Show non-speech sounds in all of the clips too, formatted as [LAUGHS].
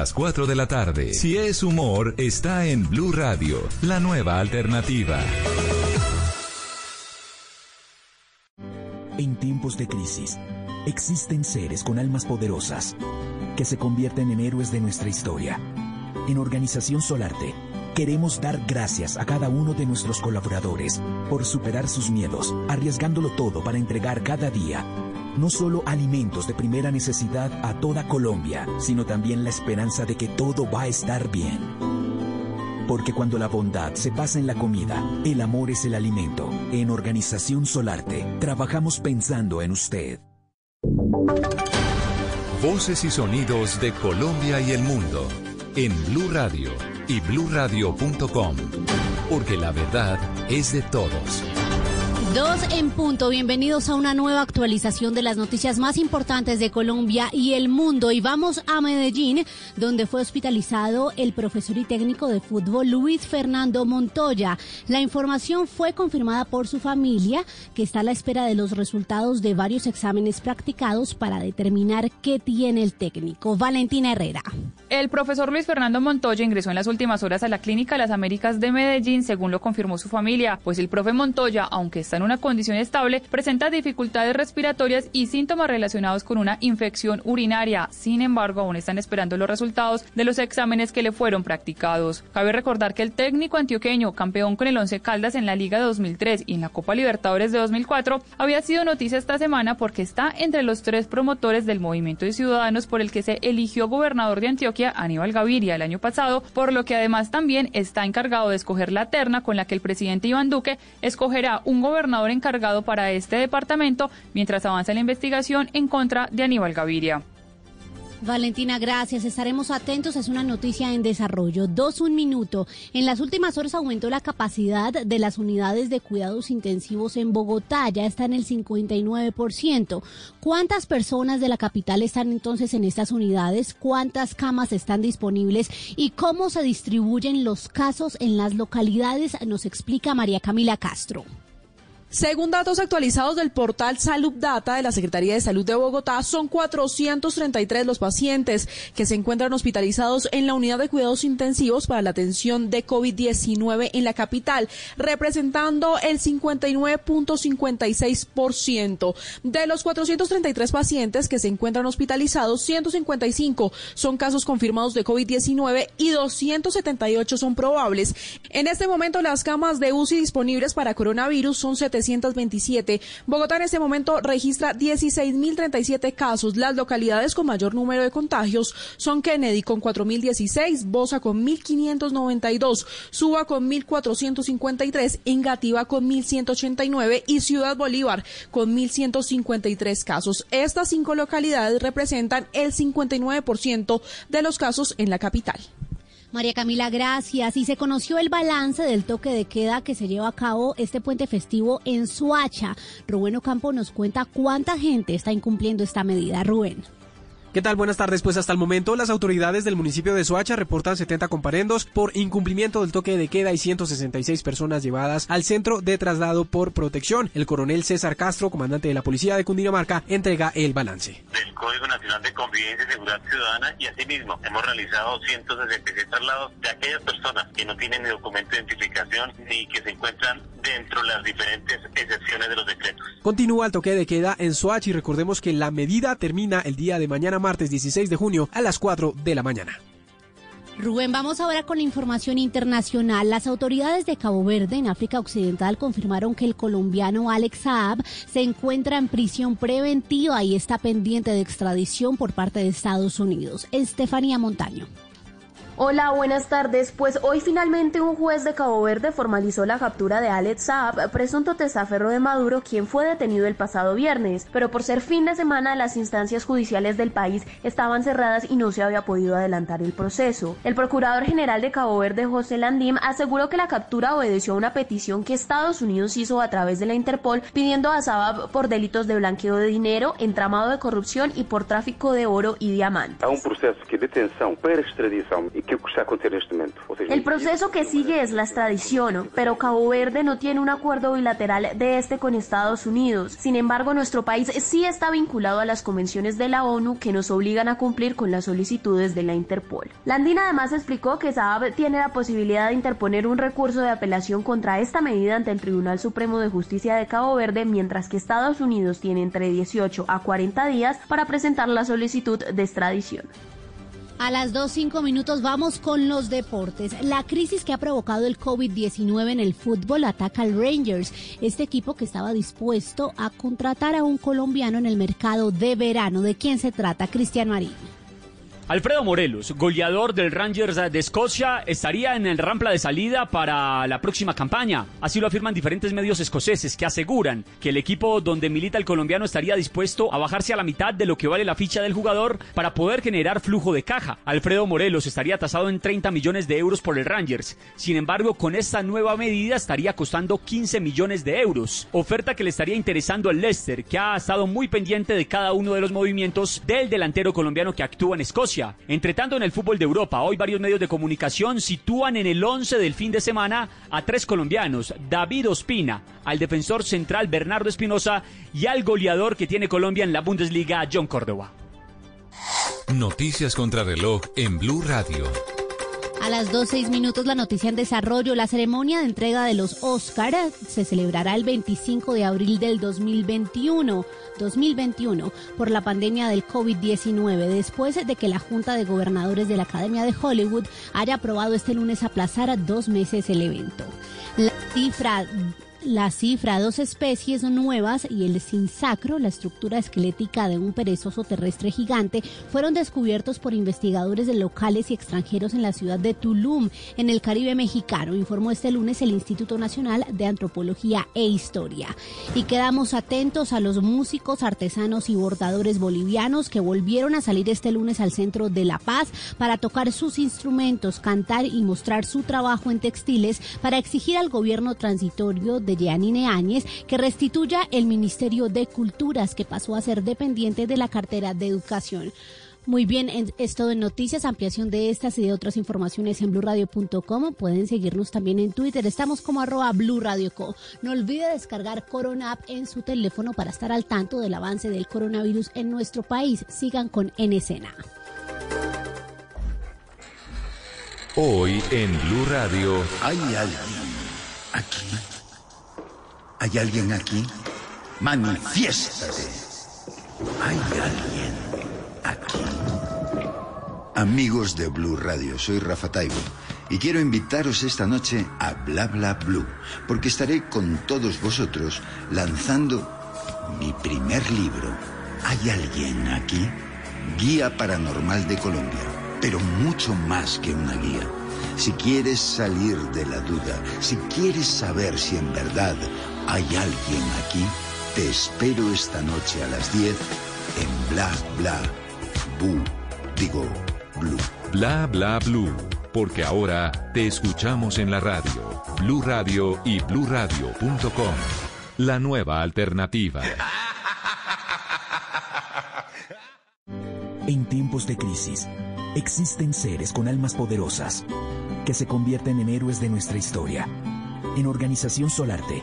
Las 4 de la tarde. Si es humor, está en Blue Radio, la nueva alternativa. En tiempos de crisis, existen seres con almas poderosas que se convierten en héroes de nuestra historia. En Organización Solarte, queremos dar gracias a cada uno de nuestros colaboradores por superar sus miedos, arriesgándolo todo para entregar cada día no solo alimentos de primera necesidad a toda Colombia, sino también la esperanza de que todo va a estar bien. Porque cuando la bondad se pasa en la comida, el amor es el alimento. En Organización Solarte, trabajamos pensando en usted. Voces y sonidos de Colombia y el mundo en Blue Radio y bluradio.com, porque la verdad es de todos. Dos en punto, bienvenidos a una nueva actualización de las noticias más importantes de Colombia y el mundo. Y vamos a Medellín, donde fue hospitalizado el profesor y técnico de fútbol Luis Fernando Montoya. La información fue confirmada por su familia, que está a la espera de los resultados de varios exámenes practicados para determinar qué tiene el técnico. Valentina Herrera. El profesor Luis Fernando Montoya ingresó en las últimas horas a la Clínica Las Américas de Medellín, según lo confirmó su familia, pues el profe Montoya, aunque está en una condición estable, presenta dificultades respiratorias y síntomas relacionados con una infección urinaria. Sin embargo, aún están esperando los resultados de los exámenes que le fueron practicados. Cabe recordar que el técnico antioqueño, campeón con el Once Caldas en la Liga de 2003 y en la Copa Libertadores de 2004, había sido noticia esta semana porque está entre los tres promotores del Movimiento de Ciudadanos por el que se eligió gobernador de Antioquia, Aníbal Gaviria, el año pasado, por lo que además también está encargado de escoger la terna con la que el presidente Iván Duque escogerá un gobernador encargado para este departamento mientras avanza la investigación en contra de Aníbal Gaviria. Valentina, gracias. Estaremos atentos. Es una noticia en desarrollo. Dos, un minuto. En las últimas horas aumentó la capacidad de las unidades de cuidados intensivos en Bogotá. Ya está en el 59%. ¿Cuántas personas de la capital están entonces en estas unidades? ¿Cuántas camas están disponibles? ¿Y cómo se distribuyen los casos en las localidades? Nos explica María Camila Castro. Según datos actualizados del portal Salud Data de la Secretaría de Salud de Bogotá, son 433 los pacientes que se encuentran hospitalizados en la unidad de cuidados intensivos para la atención de COVID-19 en la capital, representando el 59.56%. De los 433 pacientes que se encuentran hospitalizados, 155 son casos confirmados de COVID-19 y 278 son probables. En este momento, las camas de UCI disponibles para coronavirus son 7 727. Bogotá en este momento registra 16.037 casos. Las localidades con mayor número de contagios son Kennedy con 4.016, Bosa con 1.592, Suba con 1.453, Engativa con 1.189 y Ciudad Bolívar con 1.153 casos. Estas cinco localidades representan el 59% de los casos en la capital. María Camila, gracias. Y se conoció el balance del toque de queda que se lleva a cabo este puente festivo en Suacha. Rubén Ocampo nos cuenta cuánta gente está incumpliendo esta medida. Rubén. ¿Qué tal? Buenas tardes. Pues hasta el momento las autoridades del municipio de Soacha reportan 70 comparendos por incumplimiento del toque de queda y 166 personas llevadas al centro de traslado por protección. El coronel César Castro, comandante de la policía de Cundinamarca, entrega el balance. Del Código Nacional de Convivencia y Seguridad Ciudadana y asimismo hemos realizado 166 traslados de aquellas personas que no tienen ni documento de identificación ni que se encuentran dentro de las diferentes excepciones de los decretos. Continúa el toque de queda en Soacha y recordemos que la medida termina el día de mañana martes 16 de junio a las 4 de la mañana. Rubén, vamos ahora con la información internacional. Las autoridades de Cabo Verde, en África Occidental, confirmaron que el colombiano Alex Saab se encuentra en prisión preventiva y está pendiente de extradición por parte de Estados Unidos. Estefanía Montaño. Hola, buenas tardes. Pues hoy finalmente un juez de Cabo Verde formalizó la captura de Alex Saab, presunto testaferro de Maduro, quien fue detenido el pasado viernes. Pero por ser fin de semana, las instancias judiciales del país estaban cerradas y no se había podido adelantar el proceso. El procurador general de Cabo Verde, José Landim, aseguró que la captura obedeció a una petición que Estados Unidos hizo a través de la Interpol pidiendo a Saab por delitos de blanqueo de dinero, entramado de corrupción y por tráfico de oro y diamantes. un proceso de detención para extradición y que está momento. Seja, el proceso que sigue es la extradición, pero Cabo Verde no tiene un acuerdo bilateral de este con Estados Unidos. Sin embargo, nuestro país sí está vinculado a las convenciones de la ONU que nos obligan a cumplir con las solicitudes de la Interpol. Landina además explicó que Saab tiene la posibilidad de interponer un recurso de apelación contra esta medida ante el Tribunal Supremo de Justicia de Cabo Verde, mientras que Estados Unidos tiene entre 18 a 40 días para presentar la solicitud de extradición. A las 2.05 minutos vamos con los deportes. La crisis que ha provocado el COVID-19 en el fútbol ataca al Rangers, este equipo que estaba dispuesto a contratar a un colombiano en el mercado de verano. ¿De quién se trata? Cristian Marín. Alfredo Morelos, goleador del Rangers de Escocia, estaría en el rampla de salida para la próxima campaña. Así lo afirman diferentes medios escoceses que aseguran que el equipo donde milita el colombiano estaría dispuesto a bajarse a la mitad de lo que vale la ficha del jugador para poder generar flujo de caja. Alfredo Morelos estaría tasado en 30 millones de euros por el Rangers. Sin embargo, con esta nueva medida estaría costando 15 millones de euros. Oferta que le estaría interesando al Leicester, que ha estado muy pendiente de cada uno de los movimientos del delantero colombiano que actúa en Escocia. Entre tanto, en el fútbol de Europa, hoy varios medios de comunicación sitúan en el 11 del fin de semana a tres colombianos, David Ospina, al defensor central Bernardo Espinosa y al goleador que tiene Colombia en la Bundesliga, John Córdoba. Noticias contra reloj en Blue Radio. A las 2.06 minutos la noticia en desarrollo. La ceremonia de entrega de los Oscar se celebrará el 25 de abril del 2021, 2021 por la pandemia del COVID-19, después de que la Junta de Gobernadores de la Academia de Hollywood haya aprobado este lunes aplazar a dos meses el evento. La cifra la cifra, dos especies nuevas y el sinsacro, la estructura esquelética de un perezoso terrestre gigante, fueron descubiertos por investigadores de locales y extranjeros en la ciudad de Tulum, en el Caribe mexicano, informó este lunes el Instituto Nacional de Antropología e Historia. Y quedamos atentos a los músicos, artesanos y bordadores bolivianos que volvieron a salir este lunes al centro de La Paz para tocar sus instrumentos, cantar y mostrar su trabajo en textiles para exigir al gobierno transitorio de de Yanine Áñez que restituya el Ministerio de Culturas que pasó a ser dependiente de la cartera de educación. Muy bien, esto de noticias, ampliación de estas y de otras informaciones en blurradio.com. Pueden seguirnos también en Twitter. Estamos como arroba blurradioco. No olvide descargar Corona App en su teléfono para estar al tanto del avance del coronavirus en nuestro país. Sigan con En Escena. Hoy en Blue Radio. Hay alguien aquí ¿Hay alguien aquí? Manifiéstate. ¿Hay alguien aquí? Amigos de Blue Radio, soy Rafa Taibo y quiero invitaros esta noche a Bla Bla Blue, porque estaré con todos vosotros lanzando mi primer libro. ¿Hay alguien aquí? Guía Paranormal de Colombia, pero mucho más que una guía. Si quieres salir de la duda, si quieres saber si en verdad ¿Hay alguien aquí? Te espero esta noche a las 10 en Bla Bla Blue. Digo, Blue. Bla Bla Blue. Porque ahora te escuchamos en la radio. Blue Radio y bluradio.com. La nueva alternativa. En tiempos de crisis, existen seres con almas poderosas que se convierten en héroes de nuestra historia. En Organización Solarte,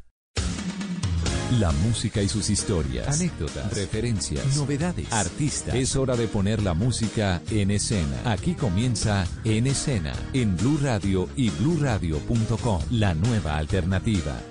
La música y sus historias, anécdotas, referencias, novedades, artistas. Es hora de poner la música en escena. Aquí comienza En Escena en Blue Radio y BlueRadio.com, la nueva alternativa.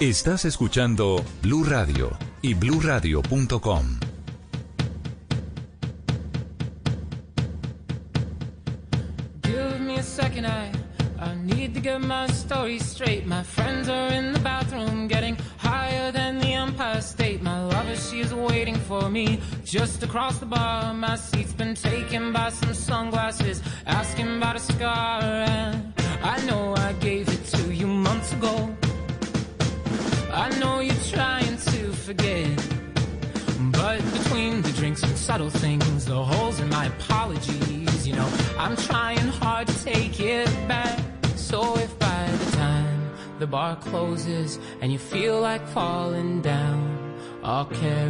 Estás escuchando Blue Radio y bluradio.com. Give me a second, I, I need to get my story straight. My friends are in the bathroom getting higher than the Empire State. My lover, she's waiting for me just across the bar. My seat's and you feel like falling down. I'll carry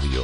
Blue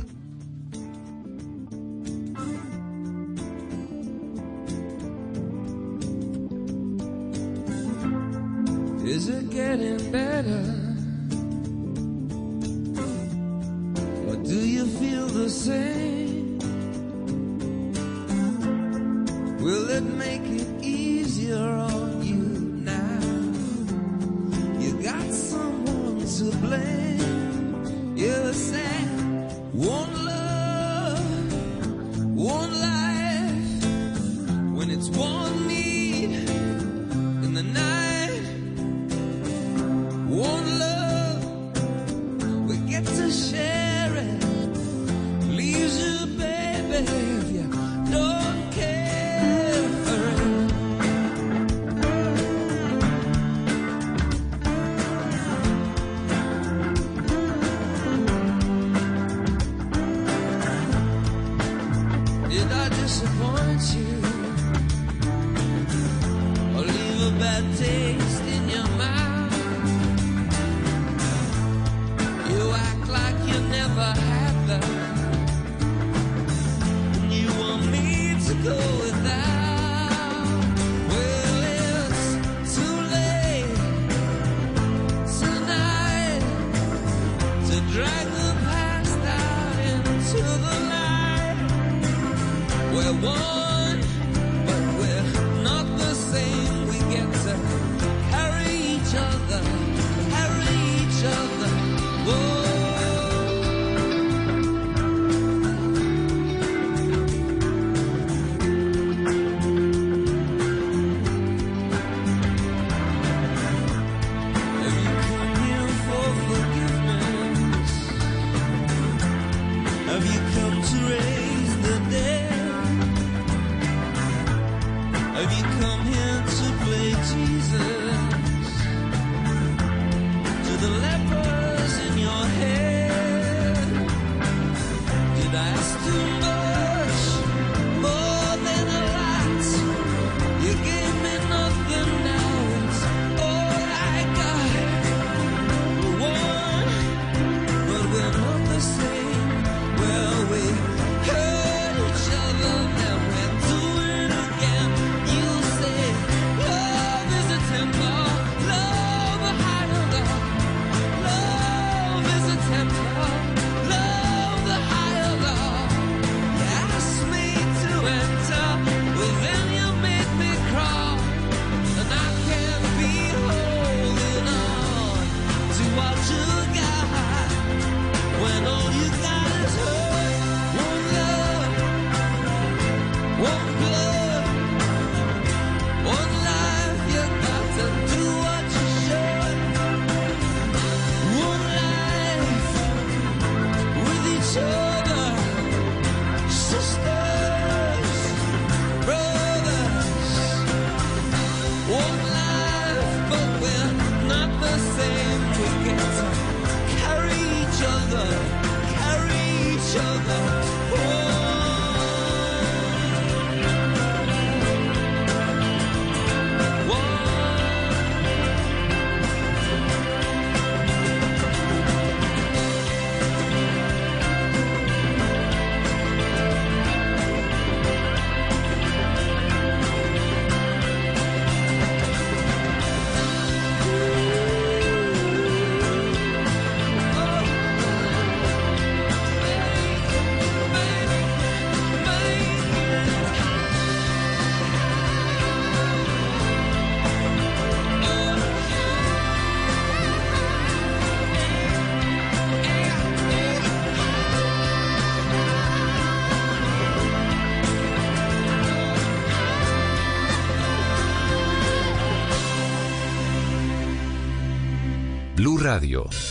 Radio.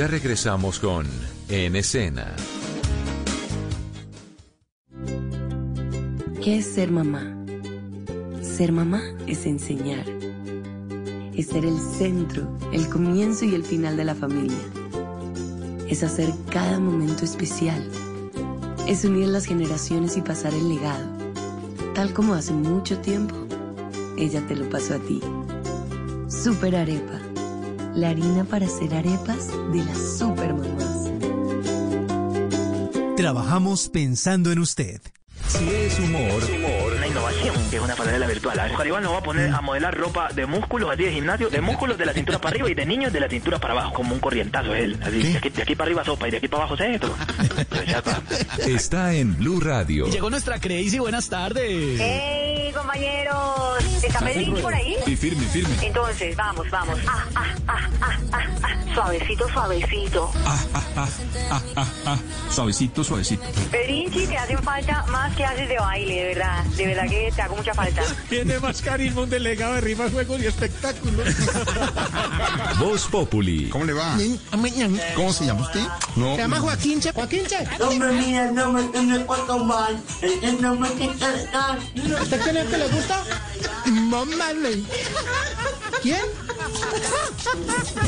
Ya regresamos con En Escena. ¿Qué es ser mamá? Ser mamá es enseñar. Es ser el centro, el comienzo y el final de la familia. Es hacer cada momento especial. Es unir las generaciones y pasar el legado. Tal como hace mucho tiempo, ella te lo pasó a ti. Super Arepa. La harina para hacer arepas de las super mamás. Trabajamos pensando en usted. Si es humor, Una innovación, que es una pasarela virtual. A ver, Igual nos va a poner a modelar ropa de músculos, así de gimnasio, de músculos de la cintura para arriba y de niños de la cintura para abajo, como un corrientazo es él. Así, de aquí, de aquí para arriba sopa y de aquí para abajo centro. [LAUGHS] Pues está en Blue Radio. Llegó nuestra Crazy, buenas tardes. ¡Hey, compañeros! ¿Está Pedrín por ahí? Sí, firme, firme. Entonces, vamos, vamos. Ah, ah, ah, ah, ah, ah. Suavecito, suavecito. Ah, ah, ah, ah, ah, ah. Suavecito, suavecito. Pedrinchi, te hacen falta más clases de baile, de verdad. De verdad que te hago mucha falta. [LAUGHS] Tiene más carisma un delegado de rimas, juegos y espectáculos. [LAUGHS] Voz Populi. ¿Cómo le va? ¿Cómo se llama usted? No. Se llama Joaquín Che. Joaquín Che. Hombre, mira, no me tiene cuanto mal. Es que no me quita estar. ¿Usted es que le gusta? Mamá ¿Quién?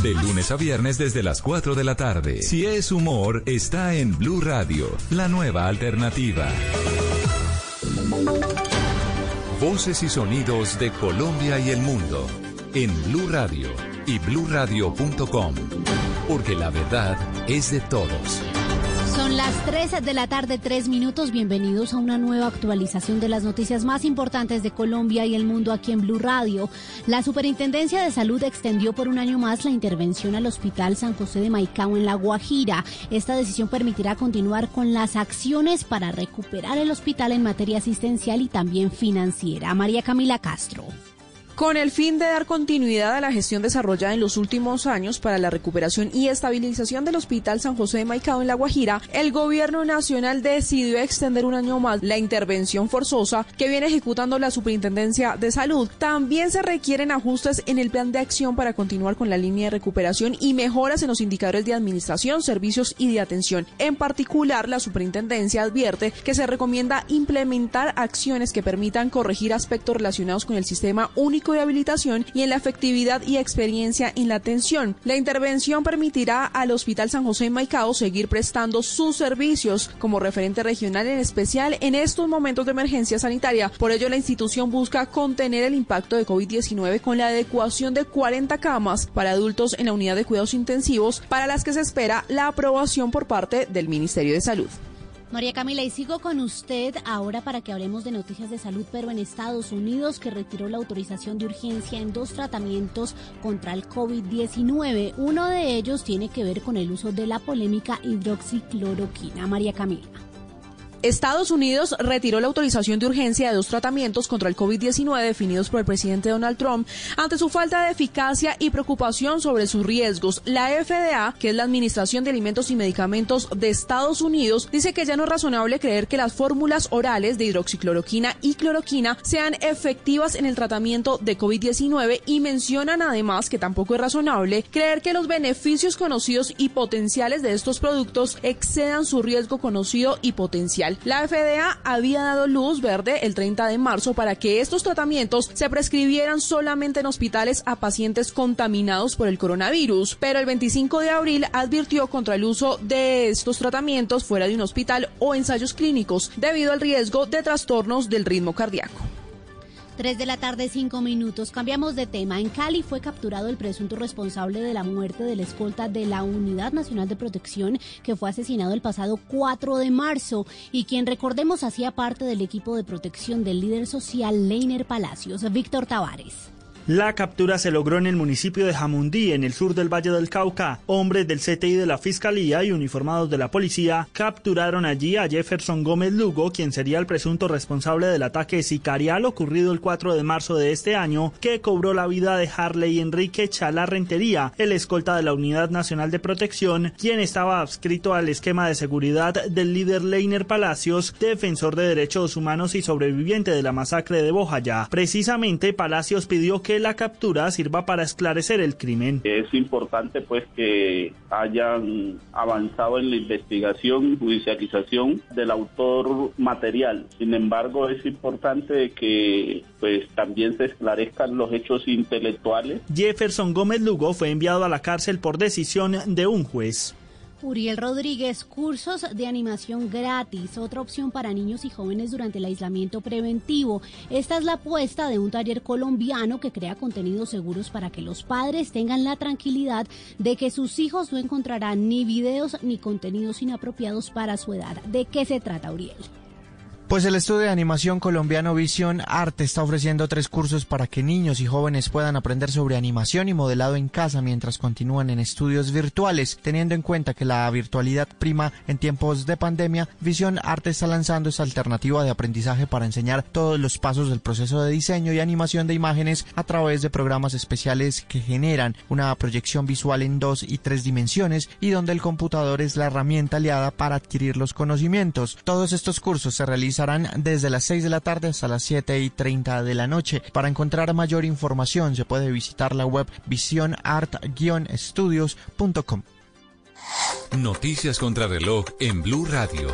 De lunes a viernes desde las 4 de la tarde. Si es humor, está en Blue Radio, la nueva alternativa. Voces y sonidos de Colombia y el mundo en Blue Radio y bluradio.com, porque la verdad es de todos. Son las 3 de la tarde, 3 minutos. Bienvenidos a una nueva actualización de las noticias más importantes de Colombia y el mundo aquí en Blue Radio. La Superintendencia de Salud extendió por un año más la intervención al Hospital San José de Maicao en La Guajira. Esta decisión permitirá continuar con las acciones para recuperar el hospital en materia asistencial y también financiera. María Camila Castro. Con el fin de dar continuidad a la gestión desarrollada en los últimos años para la recuperación y estabilización del Hospital San José de Maicao en La Guajira, el gobierno nacional decidió extender un año más la intervención forzosa que viene ejecutando la Superintendencia de Salud. También se requieren ajustes en el plan de acción para continuar con la línea de recuperación y mejoras en los indicadores de administración, servicios y de atención. En particular, la Superintendencia advierte que se recomienda implementar acciones que permitan corregir aspectos relacionados con el sistema único de habilitación y en la efectividad y experiencia en la atención. La intervención permitirá al Hospital San José Maicao seguir prestando sus servicios como referente regional en especial en estos momentos de emergencia sanitaria. Por ello, la institución busca contener el impacto de COVID-19 con la adecuación de 40 camas para adultos en la unidad de cuidados intensivos para las que se espera la aprobación por parte del Ministerio de Salud. María Camila, y sigo con usted ahora para que hablemos de noticias de salud, pero en Estados Unidos, que retiró la autorización de urgencia en dos tratamientos contra el COVID-19. Uno de ellos tiene que ver con el uso de la polémica hidroxicloroquina. María Camila. Estados Unidos retiró la autorización de urgencia de dos tratamientos contra el COVID-19 definidos por el presidente Donald Trump ante su falta de eficacia y preocupación sobre sus riesgos. La FDA, que es la Administración de Alimentos y Medicamentos de Estados Unidos, dice que ya no es razonable creer que las fórmulas orales de hidroxicloroquina y cloroquina sean efectivas en el tratamiento de COVID-19 y mencionan además que tampoco es razonable creer que los beneficios conocidos y potenciales de estos productos excedan su riesgo conocido y potencial. La FDA había dado luz verde el 30 de marzo para que estos tratamientos se prescribieran solamente en hospitales a pacientes contaminados por el coronavirus, pero el 25 de abril advirtió contra el uso de estos tratamientos fuera de un hospital o ensayos clínicos debido al riesgo de trastornos del ritmo cardíaco. 3 de la tarde, 5 minutos. Cambiamos de tema. En Cali fue capturado el presunto responsable de la muerte del escolta de la Unidad Nacional de Protección que fue asesinado el pasado 4 de marzo y quien recordemos hacía parte del equipo de protección del líder social Leiner Palacios, Víctor Tavares. La captura se logró en el municipio de Jamundí, en el sur del Valle del Cauca. Hombres del CTI de la Fiscalía y uniformados de la policía capturaron allí a Jefferson Gómez Lugo, quien sería el presunto responsable del ataque sicarial ocurrido el 4 de marzo de este año, que cobró la vida de Harley Enrique Chala Rentería, el escolta de la Unidad Nacional de Protección, quien estaba adscrito al esquema de seguridad del líder Leiner Palacios, defensor de derechos humanos y sobreviviente de la masacre de Bojayá. Precisamente, Palacios pidió que la captura sirva para esclarecer el crimen. Es importante pues que hayan avanzado en la investigación, judicialización del autor material. Sin embargo, es importante que pues también se esclarezcan los hechos intelectuales. Jefferson Gómez Lugo fue enviado a la cárcel por decisión de un juez. Uriel Rodríguez, cursos de animación gratis, otra opción para niños y jóvenes durante el aislamiento preventivo. Esta es la apuesta de un taller colombiano que crea contenidos seguros para que los padres tengan la tranquilidad de que sus hijos no encontrarán ni videos ni contenidos inapropiados para su edad. ¿De qué se trata, Uriel? Pues el estudio de animación colombiano Visión Arte está ofreciendo tres cursos para que niños y jóvenes puedan aprender sobre animación y modelado en casa mientras continúan en estudios virtuales. Teniendo en cuenta que la virtualidad prima en tiempos de pandemia, Visión Arte está lanzando esta alternativa de aprendizaje para enseñar todos los pasos del proceso de diseño y animación de imágenes a través de programas especiales que generan una proyección visual en dos y tres dimensiones y donde el computador es la herramienta aliada para adquirir los conocimientos. Todos estos cursos se realizan desde las 6 de la tarde hasta las 7 y 30 de la noche. Para encontrar mayor información se puede visitar la web visionart-estudios.com. Noticias contra reloj en Blue Radio.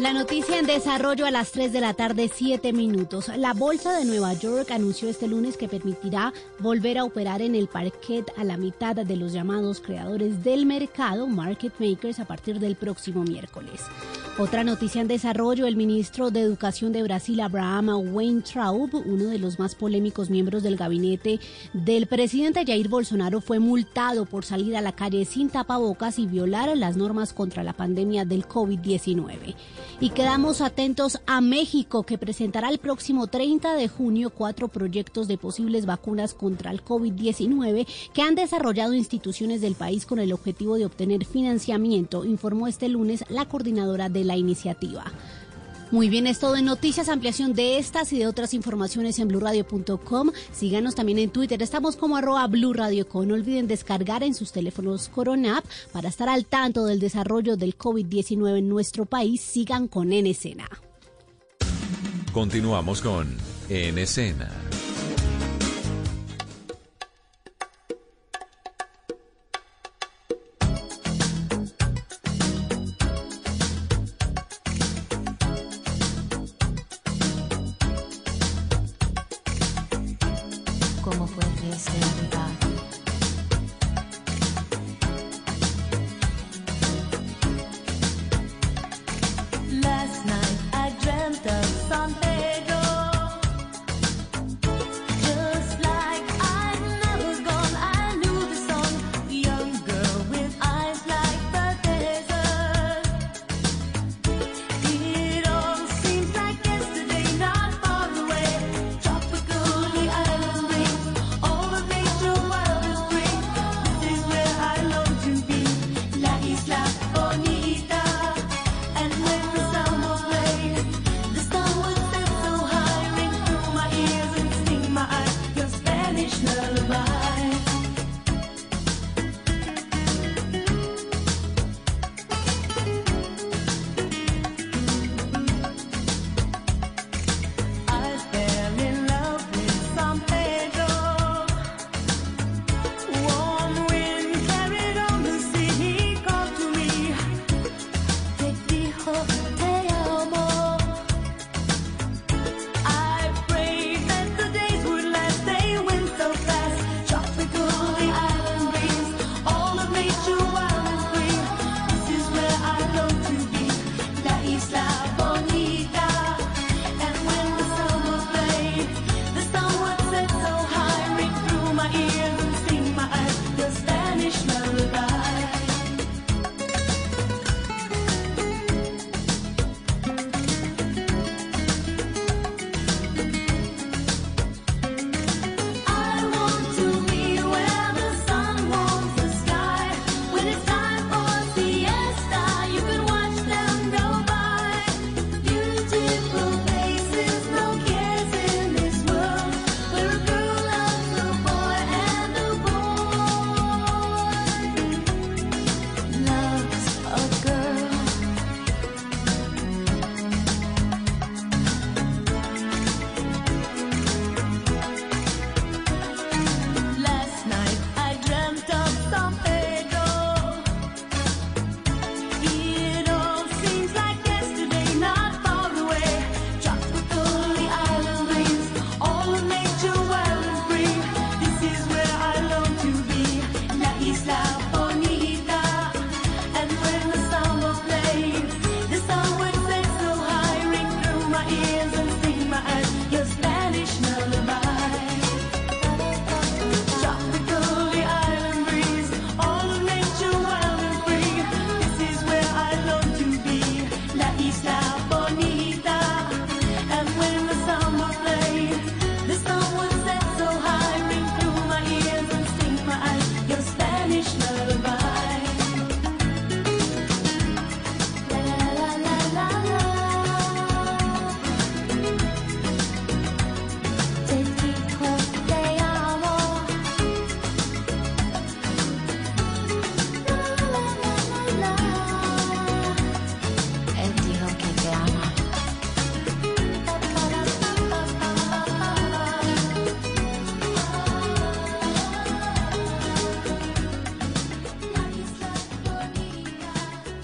La noticia en desarrollo a las 3 de la tarde, 7 minutos. La Bolsa de Nueva York anunció este lunes que permitirá volver a operar en el parquet a la mitad de los llamados creadores del mercado, market makers, a partir del próximo miércoles. Otra noticia en desarrollo, el ministro de Educación de Brasil, Abraham Weintraub, uno de los más polémicos miembros del gabinete del presidente Jair Bolsonaro, fue multado por salir a la calle sin tapabocas y violar las normas contra la pandemia del COVID-19. Y quedamos atentos a México, que presentará el próximo 30 de junio cuatro proyectos de posibles vacunas contra el COVID-19 que han desarrollado instituciones del país con el objetivo de obtener financiamiento, informó este lunes la coordinadora de la iniciativa. Muy bien, es todo en noticias, ampliación de estas y de otras informaciones en blurradio.com. Síganos también en Twitter, estamos como arroba blurradioco. No olviden descargar en sus teléfonos Coronap para estar al tanto del desarrollo del COVID-19 en nuestro país. Sigan con En Escena. Continuamos con En Escena.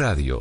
Radio.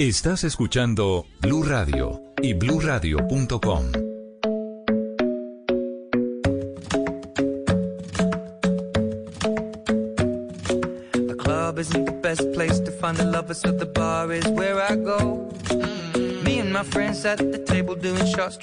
Estás escuchando Blue Radio y bluradio.com. A club isn't the best place to find the lovers, so the bar is where I go. Mm-hmm. Me and my friends at the table doing shots,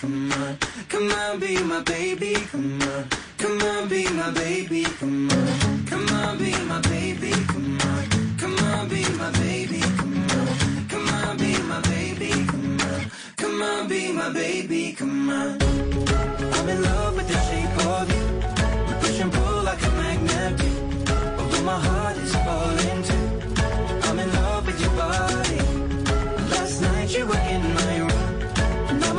come on. Come on, be my baby, come on. Come on, be my baby, come on. Come on, be my baby, come on. Come on, be my baby, come on. Come on, be my baby, come on. Come on, be my baby, come on. I'm in love with the shape of you. We push and pull like a magnet. Although my heart is falling too. I'm in love with your body. Last night you were in my room.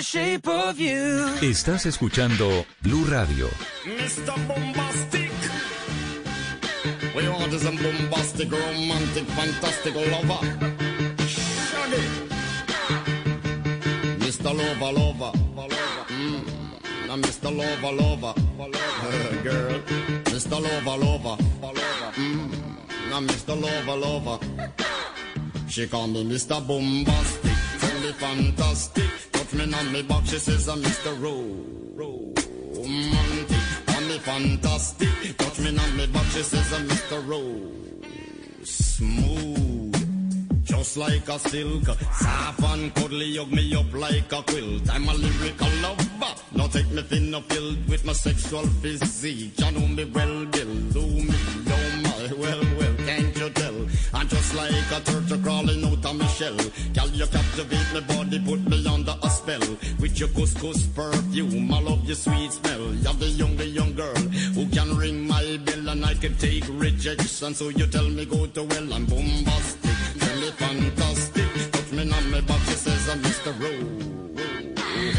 The shape of you. Estás escuchando Blue Radio. Mr. Bombastic. We want a bombastic, romantic, fantastic lover. Shaggy. Mr. Lover, lover. Mm. Now Mr. Lover, lover. [LAUGHS] Girl. Mr. Lover, lover. Mm. Now Mr. Lover, lover. She call me Mr. Bombastic. Tell me fantastic. Touch me on me back. She says I'm Mr. Ro. Romantic. Call me fantastic. Touch me on me back. She says I'm Mr. Ro. Smooth. Just like a silk, soft and cuddly, hug me up like a quilt. I'm a lyrical lover. Now take me thin or filled with my sexual physique. You know me well, Bill. Do me, oh my, well, Like a turtle crawling out of my shell. Girl, you captivate my body, put me under a spell. With your couscous perfume, I love your sweet smell. You're the young, the young girl who can ring my bell and I can take rejection. So you tell me go to well, I'm bombastic. Tell me fantastic. Touch me on my back, she says I'm Mr.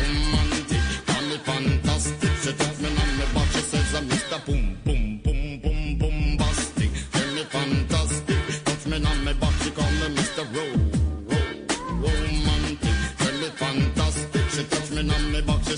Romantic, call me fantastic. She touch me on my back, she says I'm Mr. Boom,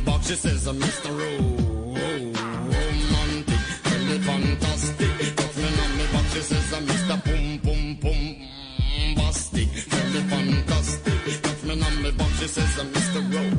Me me box, she says, uh, Mr. Ro- romantic, really fantastic. Touch me on me box, she says, uh, Mr. Pum Pum Pum. Bombastic, really fantastic. Touch me on me box, she says, uh, Mr. Ro-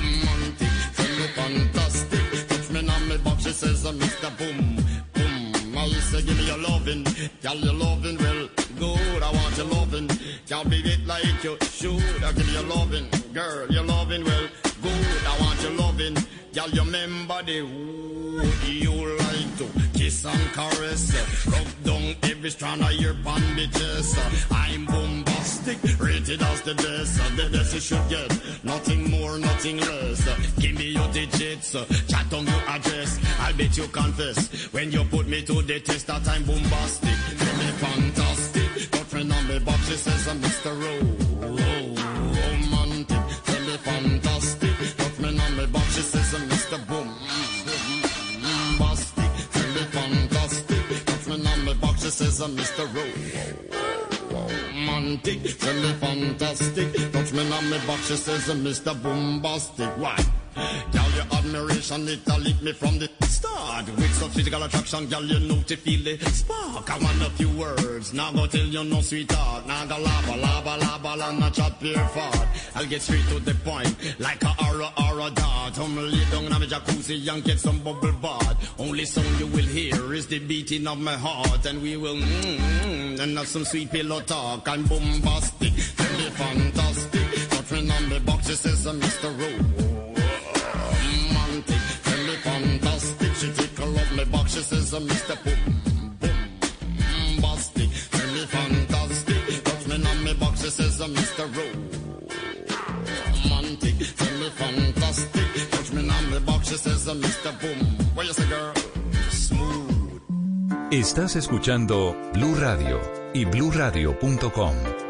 romantic, really fantastic. Touch me on me box, she says, uh, Mr. Boom Boom. I say, give me your loving, girl, your loving, well, good. I want your loving, can't beat it like you should. I give you loving, girl, your loving, well, good. I want your loving, girl, you remember the who you like to kiss and caress, rub down every strand of your bandages. I'm bombastic, rated as the best, the best you should get, nothing more, nothing less. Give me your digits, chat on your address. I'll bet you confess when you put me to the test that I'm bombastic. Tell me fantastic. Got friend on me box, she says I'm Mr. Ro- says I'm Mr. Ro- Romantic. Tell me fantastic. Touch me on me box, she says I'm Mr. Bombastic. Why? Girl, your admiration, it lit me from the start. With such physical attraction, girl, you know to feel the spark. I want a few words, now go tell you no sweetheart. Now go lava, lava, lava, la, not chat pure fart. I'll get straight to the point, like a aura, aura dart. I'm lay down in a jacuzzi and get some bubble bath. Only sound you will hear is the beating of my heart. And we will, mm, mm, and have some sweet pillow talk. I'm bombastic, me fantastic. Friend on me box, she says, Mr. Rowe uh, Mr. Boom, boom, Mr. Boom. Estás escuchando Blue Radio y bluradio.com.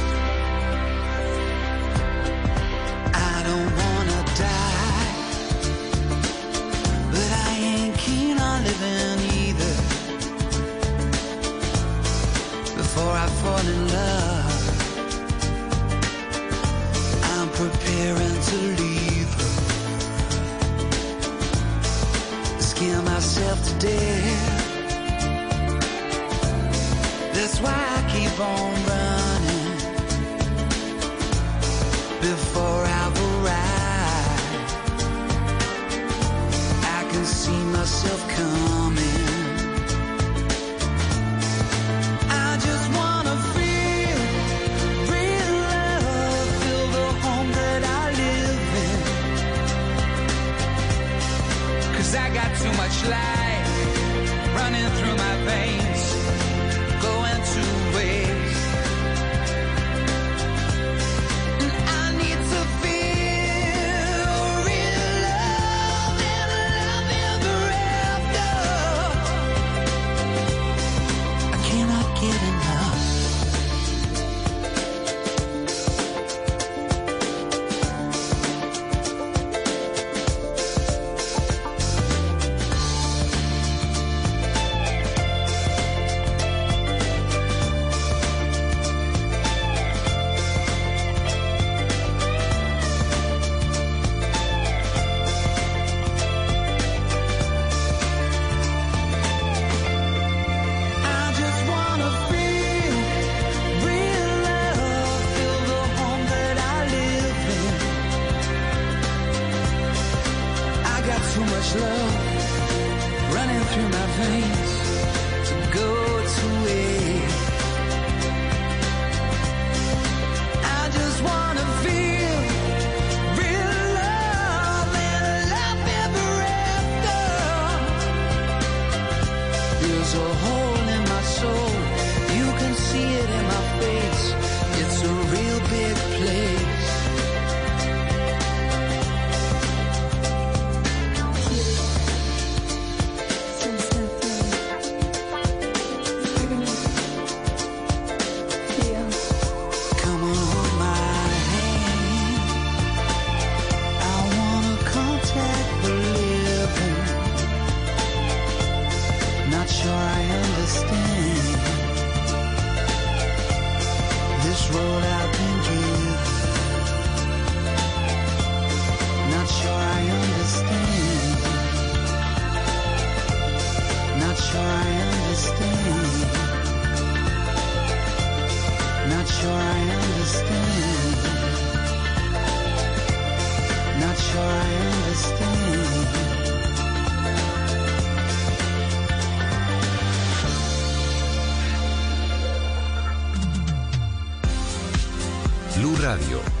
sure Not sure I understand. Radio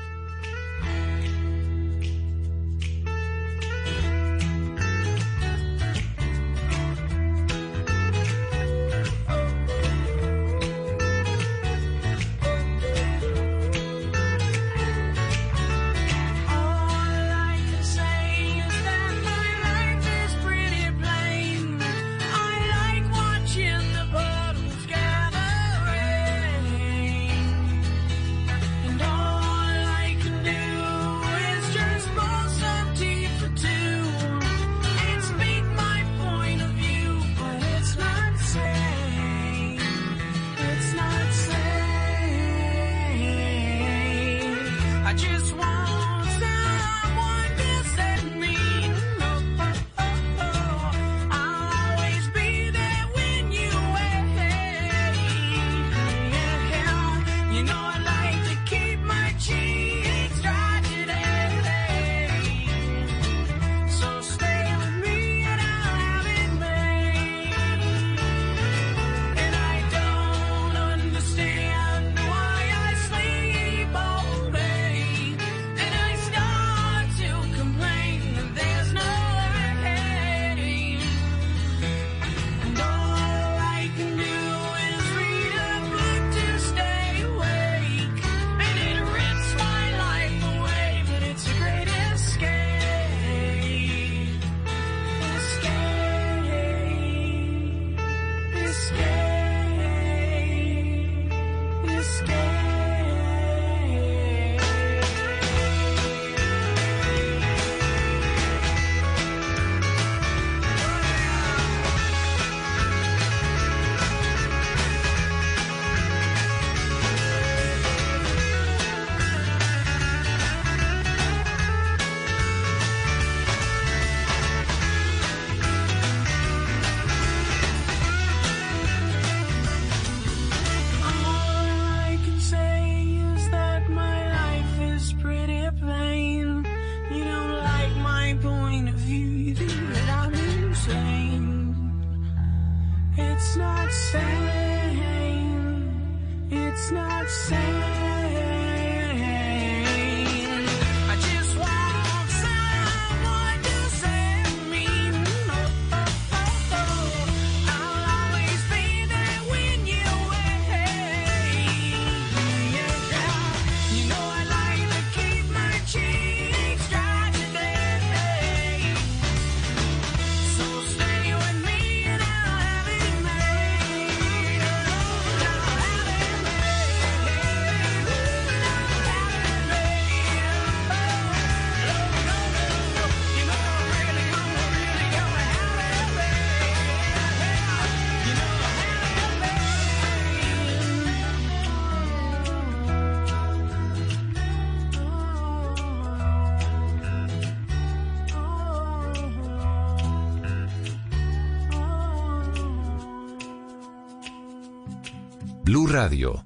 Radio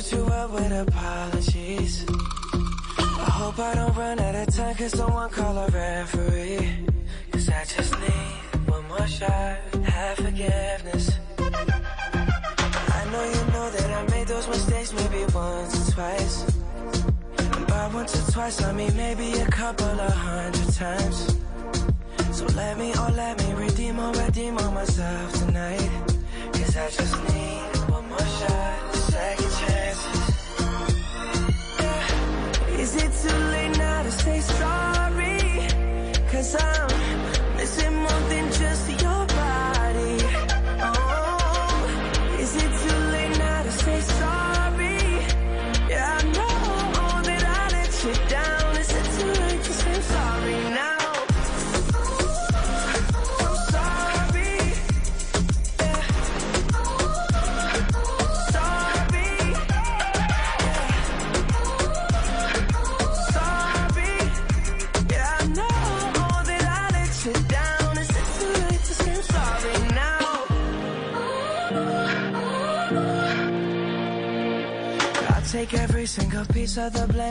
you to a with a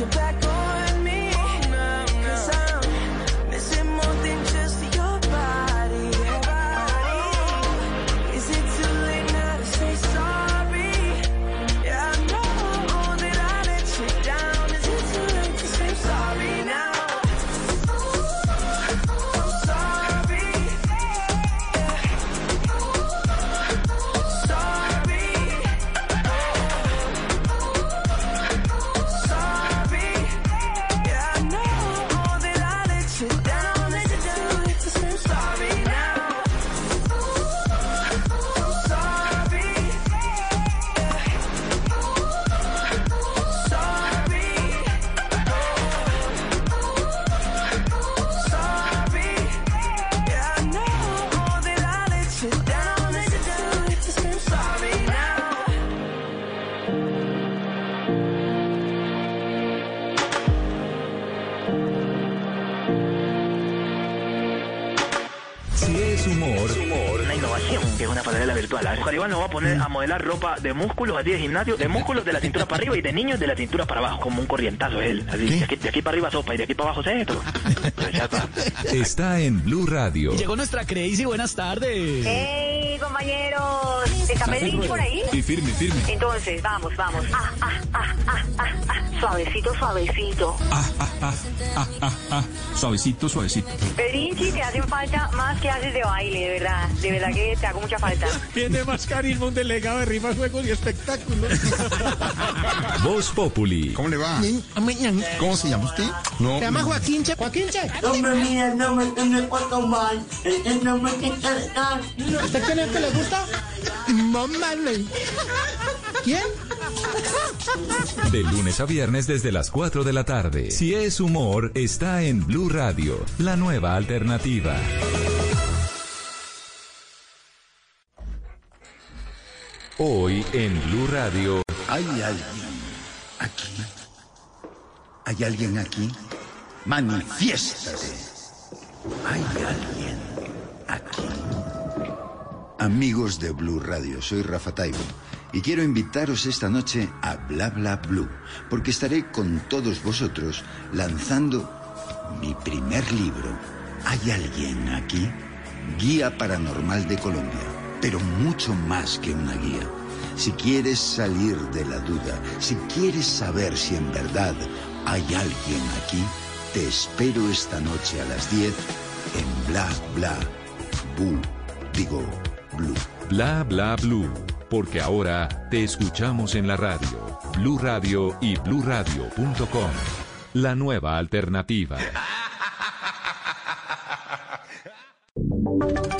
to get you back ¿ah? Oscar Iván nos va poner a modelar ropa de músculos así de gimnasio, de músculos de la cintura para arriba y de niños de la cintura para abajo, como un corrientazo él. Así, de aquí, de aquí para arriba sopa y de aquí para abajo centro. Pues está. en Blue Radio. Llegó nuestra Crazy, buenas tardes. ¡Hey, compañeros! ¿Está Pedrinho por ahí? Y firme, firme. Entonces, vamos, vamos. Ah, ah, ah, ah, ah, ah. Suavecito, suavecito. Ah, ah, ah, ah, ah, ah. Suavecito, suavecito. Pedrinchi, te hacen falta más que haces de baile, de verdad. De verdad que te hago mucha falta. Tiene más carisma un delegado de rimas, juegos y espectáculos. [LAUGHS] Voz Populi. ¿Cómo le va? ¿Cómo se llama usted? No. Se llama Joaquín Che. Joaquín Che. No me tiene cuatro mal. El no me quiere dar. ¿Usted quién es que le gusta? Mamá. ¿Quién? De lunes a viernes desde las 4 de la tarde. Si es humor, está en Blue Radio, la nueva alternativa. Hoy en Blue Radio. ¿Hay alguien aquí? ¿Hay alguien aquí? Manifiéstate. ¿Hay alguien aquí? Amigos de Blue Radio, soy Rafa Taibo y quiero invitaros esta noche a Bla Bla Blue, porque estaré con todos vosotros lanzando mi primer libro. ¿Hay alguien aquí? Guía Paranormal de Colombia, pero mucho más que una guía. Si quieres salir de la duda, si quieres saber si en verdad hay alguien aquí, te espero esta noche a las 10 en Bla Bla Blue. Digo, Blue. Bla bla blue, porque ahora te escuchamos en la radio, Blue Radio y bluradio.com. La nueva alternativa. [LAUGHS]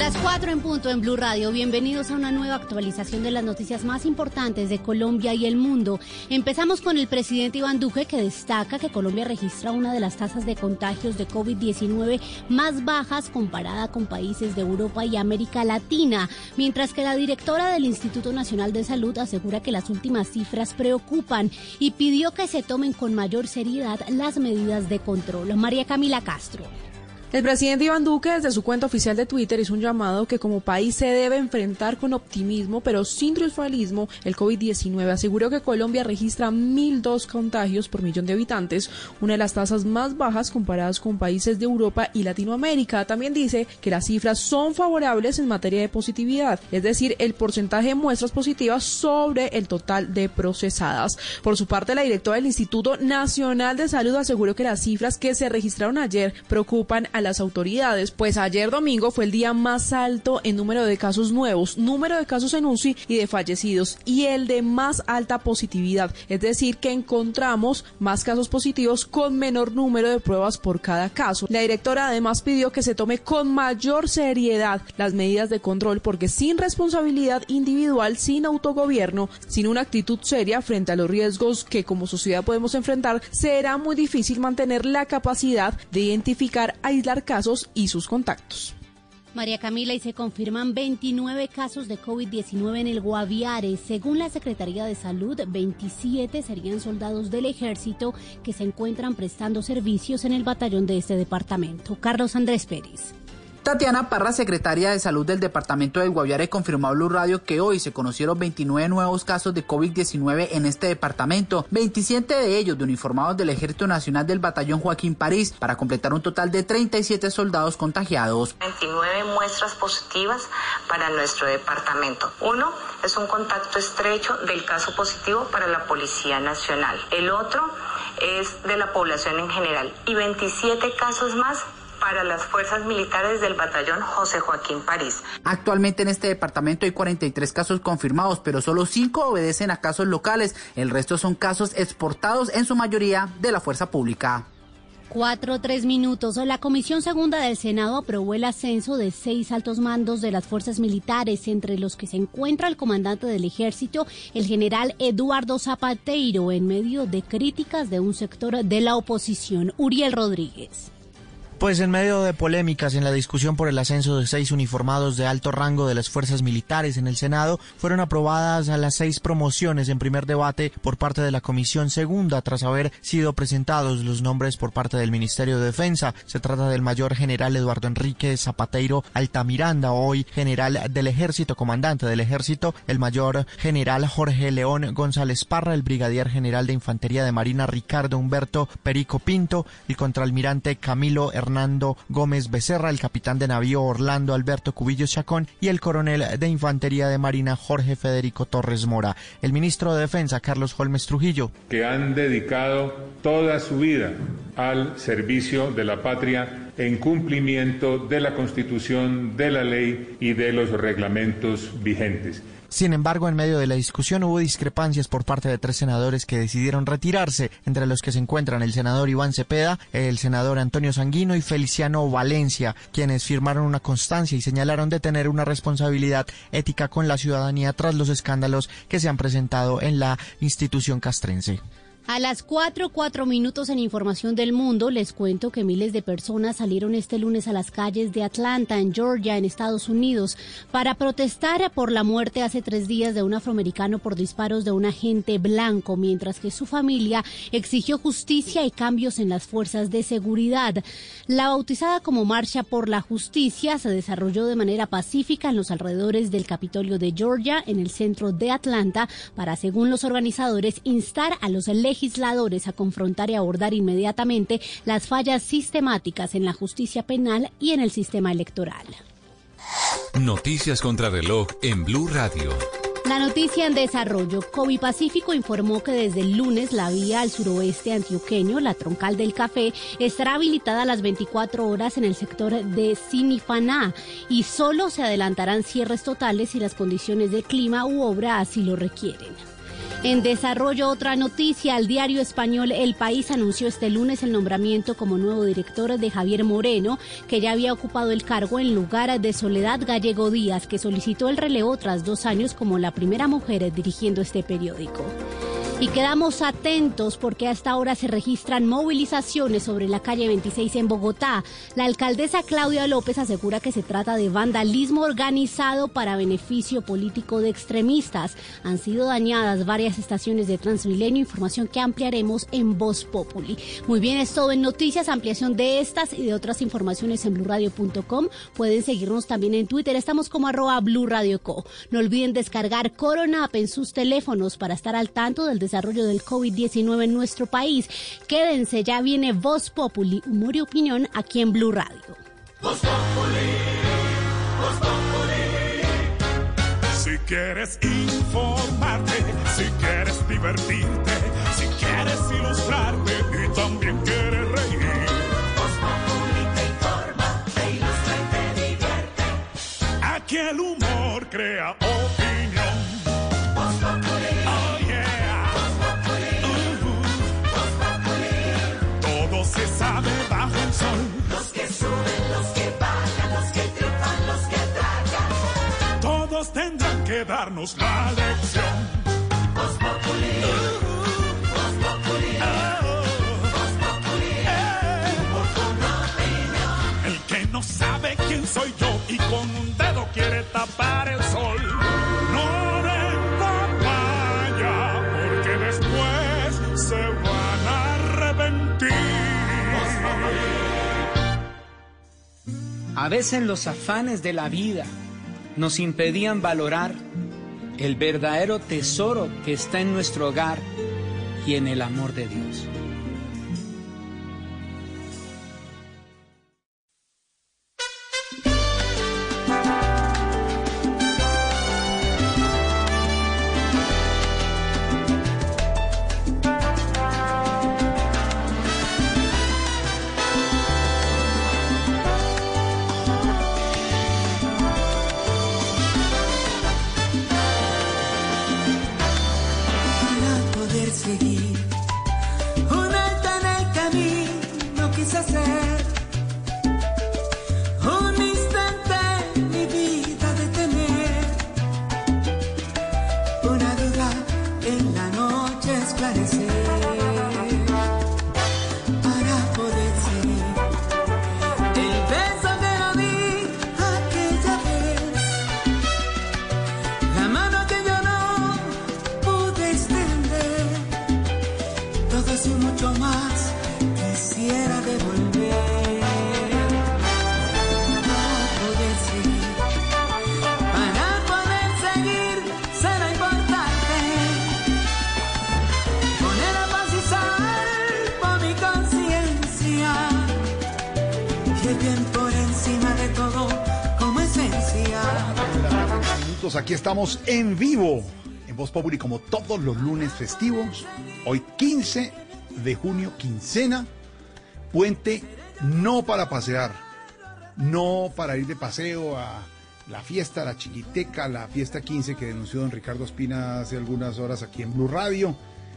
Las 4 en punto en Blue Radio. Bienvenidos a una nueva actualización de las noticias más importantes de Colombia y el mundo. Empezamos con el presidente Iván Duque que destaca que Colombia registra una de las tasas de contagios de COVID-19 más bajas comparada con países de Europa y América Latina, mientras que la directora del Instituto Nacional de Salud asegura que las últimas cifras preocupan y pidió que se tomen con mayor seriedad las medidas de control. María Camila Castro. El presidente Iván Duque desde su cuenta oficial de Twitter hizo un llamado que como país se debe enfrentar con optimismo pero sin triunfalismo el COVID-19. Aseguró que Colombia registra 1.002 contagios por millón de habitantes, una de las tasas más bajas comparadas con países de Europa y Latinoamérica. También dice que las cifras son favorables en materia de positividad, es decir, el porcentaje de muestras positivas sobre el total de procesadas. Por su parte, la directora del Instituto Nacional de Salud aseguró que las cifras que se registraron ayer preocupan a las autoridades, pues ayer domingo fue el día más alto en número de casos nuevos, número de casos en UCI y de fallecidos y el de más alta positividad, es decir, que encontramos más casos positivos con menor número de pruebas por cada caso. La directora además pidió que se tome con mayor seriedad las medidas de control porque sin responsabilidad individual, sin autogobierno, sin una actitud seria frente a los riesgos que como sociedad podemos enfrentar, será muy difícil mantener la capacidad de identificar, aislar casos y sus contactos. María Camila, y se confirman 29 casos de COVID-19 en el Guaviare. Según la Secretaría de Salud, 27 serían soldados del ejército que se encuentran prestando servicios en el batallón de este departamento. Carlos Andrés Pérez. Tatiana Parra, secretaria de Salud del Departamento del Guaviare, confirmó a Blue Radio que hoy se conocieron 29 nuevos casos de COVID-19 en este departamento, 27 de ellos de uniformados del Ejército Nacional del Batallón Joaquín París, para completar un total de 37 soldados contagiados. 29 muestras positivas para nuestro departamento. Uno es un contacto estrecho del caso positivo para la Policía Nacional. El otro es de la población en general y 27 casos más para las fuerzas militares del batallón José Joaquín París. Actualmente en este departamento hay 43 casos confirmados, pero solo 5 obedecen a casos locales. El resto son casos exportados, en su mayoría de la fuerza pública. Cuatro, tres minutos. La Comisión Segunda del Senado aprobó el ascenso de seis altos mandos de las fuerzas militares, entre los que se encuentra el comandante del ejército, el general Eduardo Zapateiro, en medio de críticas de un sector de la oposición, Uriel Rodríguez. Pues en medio de polémicas en la discusión por el ascenso de seis uniformados de alto rango de las fuerzas militares en el Senado, fueron aprobadas a las seis promociones en primer debate por parte de la Comisión Segunda tras haber sido presentados los nombres por parte del Ministerio de Defensa. Se trata del mayor general Eduardo Enrique Zapateiro Altamiranda, hoy general del Ejército, comandante del Ejército, el mayor general Jorge León González Parra, el brigadier general de Infantería de Marina Ricardo Humberto Perico Pinto, el contraalmirante Camilo Hernando Gómez Becerra, el capitán de navío Orlando Alberto Cubillo Chacón y el coronel de Infantería de Marina Jorge Federico Torres Mora. El ministro de Defensa, Carlos Holmes Trujillo. que han dedicado toda su vida al servicio de la patria en cumplimiento de la Constitución, de la ley y de los reglamentos vigentes. Sin embargo, en medio de la discusión hubo discrepancias por parte de tres senadores que decidieron retirarse, entre los que se encuentran el senador Iván Cepeda, el senador Antonio Sanguino y Feliciano Valencia, quienes firmaron una constancia y señalaron de tener una responsabilidad ética con la ciudadanía tras los escándalos que se han presentado en la institución castrense. A las 4, 4 minutos en Información del Mundo, les cuento que miles de personas salieron este lunes a las calles de Atlanta, en Georgia, en Estados Unidos, para protestar por la muerte hace tres días de un afroamericano por disparos de un agente blanco, mientras que su familia exigió justicia y cambios en las fuerzas de seguridad. La bautizada como Marcha por la Justicia se desarrolló de manera pacífica en los alrededores del Capitolio de Georgia, en el centro de Atlanta, para, según los organizadores, instar a los legisladores a confrontar y abordar inmediatamente las fallas sistemáticas en la justicia penal y en el sistema electoral. Noticias contra reloj en Blue Radio. La noticia en desarrollo. Covi Pacífico informó que desde el lunes la vía al suroeste antioqueño, la troncal del café, estará habilitada a las 24 horas en el sector de Sinifaná y solo se adelantarán cierres totales si las condiciones de clima u obra así lo requieren. En desarrollo, otra noticia. El diario español El País anunció este lunes el nombramiento como nuevo director de Javier Moreno, que ya había ocupado el cargo en lugar de Soledad Gallego Díaz, que solicitó el relevo tras dos años como la primera mujer dirigiendo este periódico. Y quedamos atentos porque hasta ahora se registran movilizaciones sobre la calle 26 en Bogotá. La alcaldesa Claudia López asegura que se trata de vandalismo organizado para beneficio político de extremistas. Han sido dañadas varias estaciones de Transmilenio, información que ampliaremos en Voz Populi. Muy bien, es todo en noticias, ampliación de estas y de otras informaciones en blurradio.com. Pueden seguirnos también en Twitter, estamos como arroba Blue Radio Co. No olviden descargar Corona App en sus teléfonos para estar al tanto del desarrollo desarrollo del COVID-19 en nuestro país. Quédense, ya viene Voz Populi, humor y opinión aquí en Blue Radio. Voz Populi, Voz Populi. Si quieres informarte, si quieres divertirte, si quieres ilustrarte y también quieres reír. Voz Populi te informa, te ilustra y te divierte. Aquí el humor crea darnos la lección. El que no sabe quién soy yo y con un dedo quiere tapar el sol. No den papaya, porque después se van a arrepentir. A veces los afanes de la vida nos impedían valorar el verdadero tesoro que está en nuestro hogar y en el amor de Dios. En vivo en Voz Populi como todos los lunes festivos. Hoy 15 de junio, quincena, puente no para pasear, no para ir de paseo a la fiesta, la chiquiteca, la fiesta 15 que denunció don Ricardo Espina hace algunas horas aquí en Blue Radio,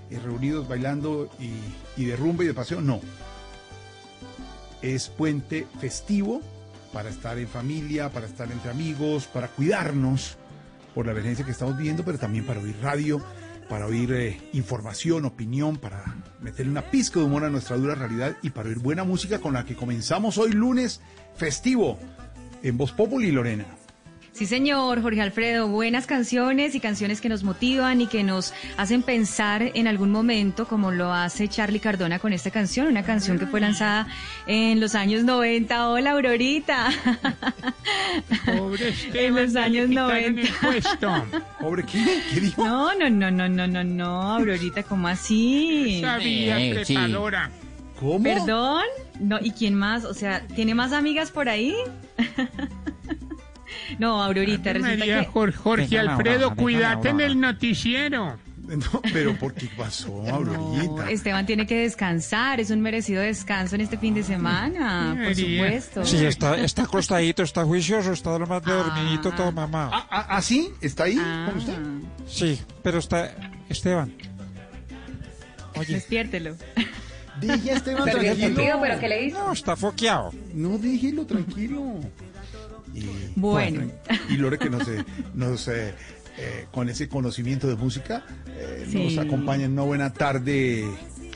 eh, reunidos bailando y, y de rumba y de paseo, no. Es puente festivo para estar en familia, para estar entre amigos, para cuidarnos por la emergencia que estamos viviendo, pero también para oír radio, para oír eh, información, opinión, para meterle una pizca de humor a nuestra dura realidad y para oír buena música con la que comenzamos hoy lunes festivo en Voz Populi Lorena. Sí, señor, Jorge Alfredo, buenas canciones y canciones que nos motivan y que nos hacen pensar en algún momento, como lo hace Charlie Cardona con esta canción, una canción que fue lanzada en los años 90. Hola, Aurorita. [LAUGHS] en los años 90. ¿Pobre qué? ¿Qué dijo? No, no, no, no, no, no, no, Aurorita, ¿cómo así? Sabía, Eh, sí. ¿Cómo? ¿Perdón? No, ¿y quién más? O sea, ¿tiene más amigas por ahí? No, Aurorita, resulta María que... Jorge, Jorge Alfredo, cuídate en el noticiero. No, pero ¿por qué pasó, [LAUGHS] Aurorita? Esteban tiene que descansar, es un merecido descanso en este fin de semana, por supuesto. Sí, está, está acostadito, está juicioso, está lo más dormidito todo, mamá. ¿Ah, ah, sí? ¿Está ahí con usted? Sí, pero está... Esteban. Oye. Despiértelo. Deje a Esteban tranquilo. sentido, pero ¿qué le hizo? No, está foqueado. No, déjelo tranquilo. Y, Bueno. Y Lore que nos, eh, nos eh, eh, con ese conocimiento de música, eh, Sí. nos acompaña en una buena tarde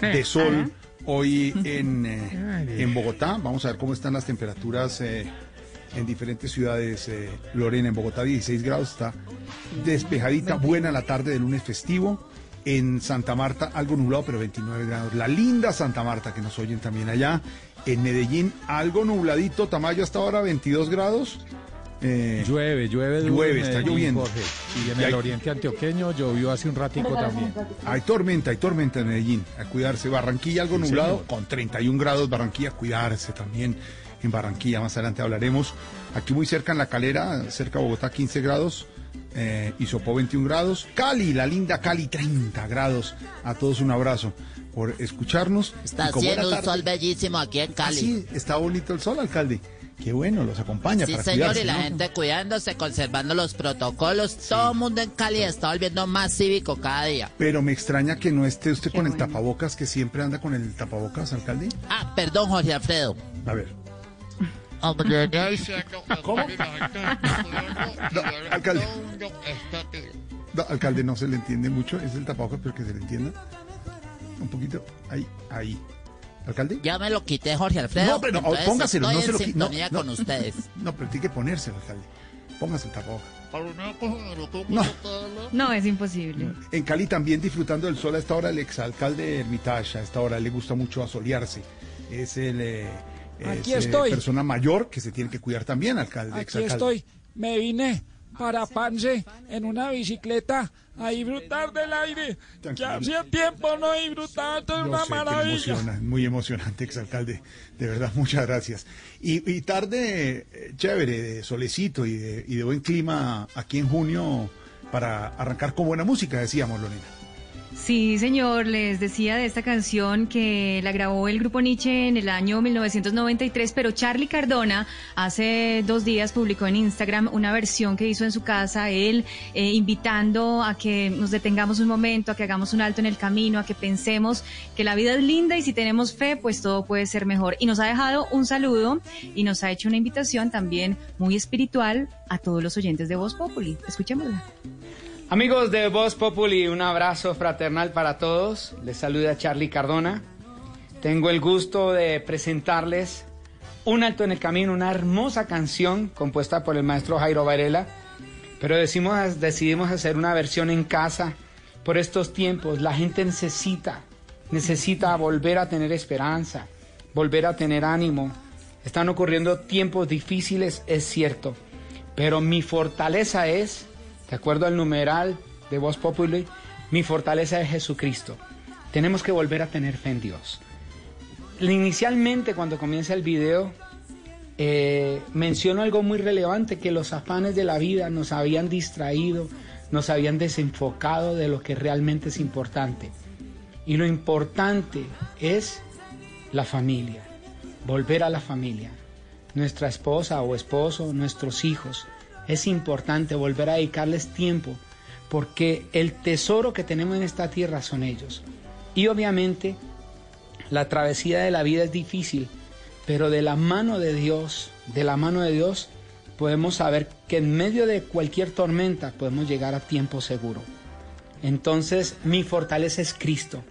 de sol ajá. hoy en, [LAUGHS] en Bogotá. Vamos a ver cómo están las temperaturas en diferentes ciudades. eh, Lorena, en Bogotá 16 grados, está despejadita, buena la tarde de lunes festivo. En Santa Marta, algo nublado, pero 29 grados. La linda Santa Marta, que nos oyen también allá. En Medellín, algo nubladito. Tamayo hasta ahora 22 grados. Eh, Llueve, llueve Llueve, está Medellín, lloviendo. Jorge. Y en Y el hay- oriente antioqueño llovió hace un ratico también. Hay tormenta, hay tormenta en Medellín, a cuidarse. Barranquilla algo Sí, nublado, señor. con 31 grados, Barranquilla, a cuidarse también. En Barranquilla, más adelante hablaremos. Aquí muy cerca en La Calera, cerca de Bogotá, 15 grados. Eh, y Sopó 21 grados. Cali, la linda Cali, 30 grados. A todos un abrazo por escucharnos. Está haciendo un sol bellísimo aquí en Ah, Cali. sí, está bonito el sol, alcalde. Qué bueno, los acompaña Sí, para señor, cuidarse, y la ¿no? gente cuidándose, conservando los protocolos. Todo el mundo en Cali está volviendo más cívico cada día. Pero me extraña que no esté usted con el tapabocas, que siempre anda con el tapabocas, alcalde. Ah, perdón, Jorge Alfredo. A ver. ¿Cómo? No, alcalde. No, alcalde, no se le entiende mucho. Es el tapabocas, pero que se le entienda. Un poquito. Ahí, ahí. ¿Alcalde? Ya me lo quité, Jorge Alfredo. No, pero no, entonces póngaselo, no se lo en qui- no, no. con ustedes. [LAUGHS] No, pero tiene que ponérselo, alcalde. Póngase el tapabocas. No. No, es imposible. En Cali también disfrutando del sol a esta hora el exalcalde de Hermitage, a esta hora le gusta mucho asolearse. Es el eh, Aquí es, estoy. persona mayor que se tiene que cuidar también, alcalde. Aquí exalcalde. estoy. Me vine para Pance en una bicicleta a disfrutar del aire. Que hacía tiempo no disfrutaba, esto es una sé maravilla. emociona, muy emocionante, exalcalde. De verdad, muchas gracias. Y, y tarde eh, chévere, de solecito y de, y de buen clima aquí en junio para arrancar con buena música, decíamos, Lorena. Sí, señor, les decía de esta canción que la grabó el grupo Nietzsche en el año 1993, pero Charlie Cardona hace dos días publicó en Instagram una versión que hizo en su casa, él eh, invitando a que nos detengamos un momento, a que hagamos un alto en el camino, a que pensemos que la vida es linda y si tenemos fe, pues todo puede ser mejor. Y nos ha dejado un saludo y nos ha hecho una invitación también muy espiritual a todos los oyentes de Voz Populi. Escuchémosla. Amigos de Voz Populi, un abrazo fraternal para todos. Les saluda Charlie Cardona. Tengo el gusto de presentarles Un Alto en el Camino, una hermosa canción compuesta por el maestro Jairo Varela. Pero decimos, decidimos hacer una versión en casa por estos tiempos. La gente necesita, necesita volver a tener esperanza, volver a tener ánimo. Están ocurriendo tiempos difíciles, es cierto. Pero mi fortaleza es de acuerdo al numeral de Voz Populi, mi fortaleza es Jesucristo. Tenemos que volver a tener fe en Dios. Inicialmente, cuando comienza el video, eh, menciono algo muy relevante, que los afanes de la vida nos habían distraído, nos habían desenfocado de lo que realmente es importante. Y lo importante es la familia, volver a la familia, nuestra esposa o esposo, nuestros hijos. Es importante volver a dedicarles tiempo porque el tesoro que tenemos en esta tierra son ellos. Y obviamente la travesía de la vida es difícil, pero de la mano de Dios, de la mano de Dios, podemos saber que en medio de cualquier tormenta podemos llegar a tiempo seguro. Entonces mi fortaleza es Cristo,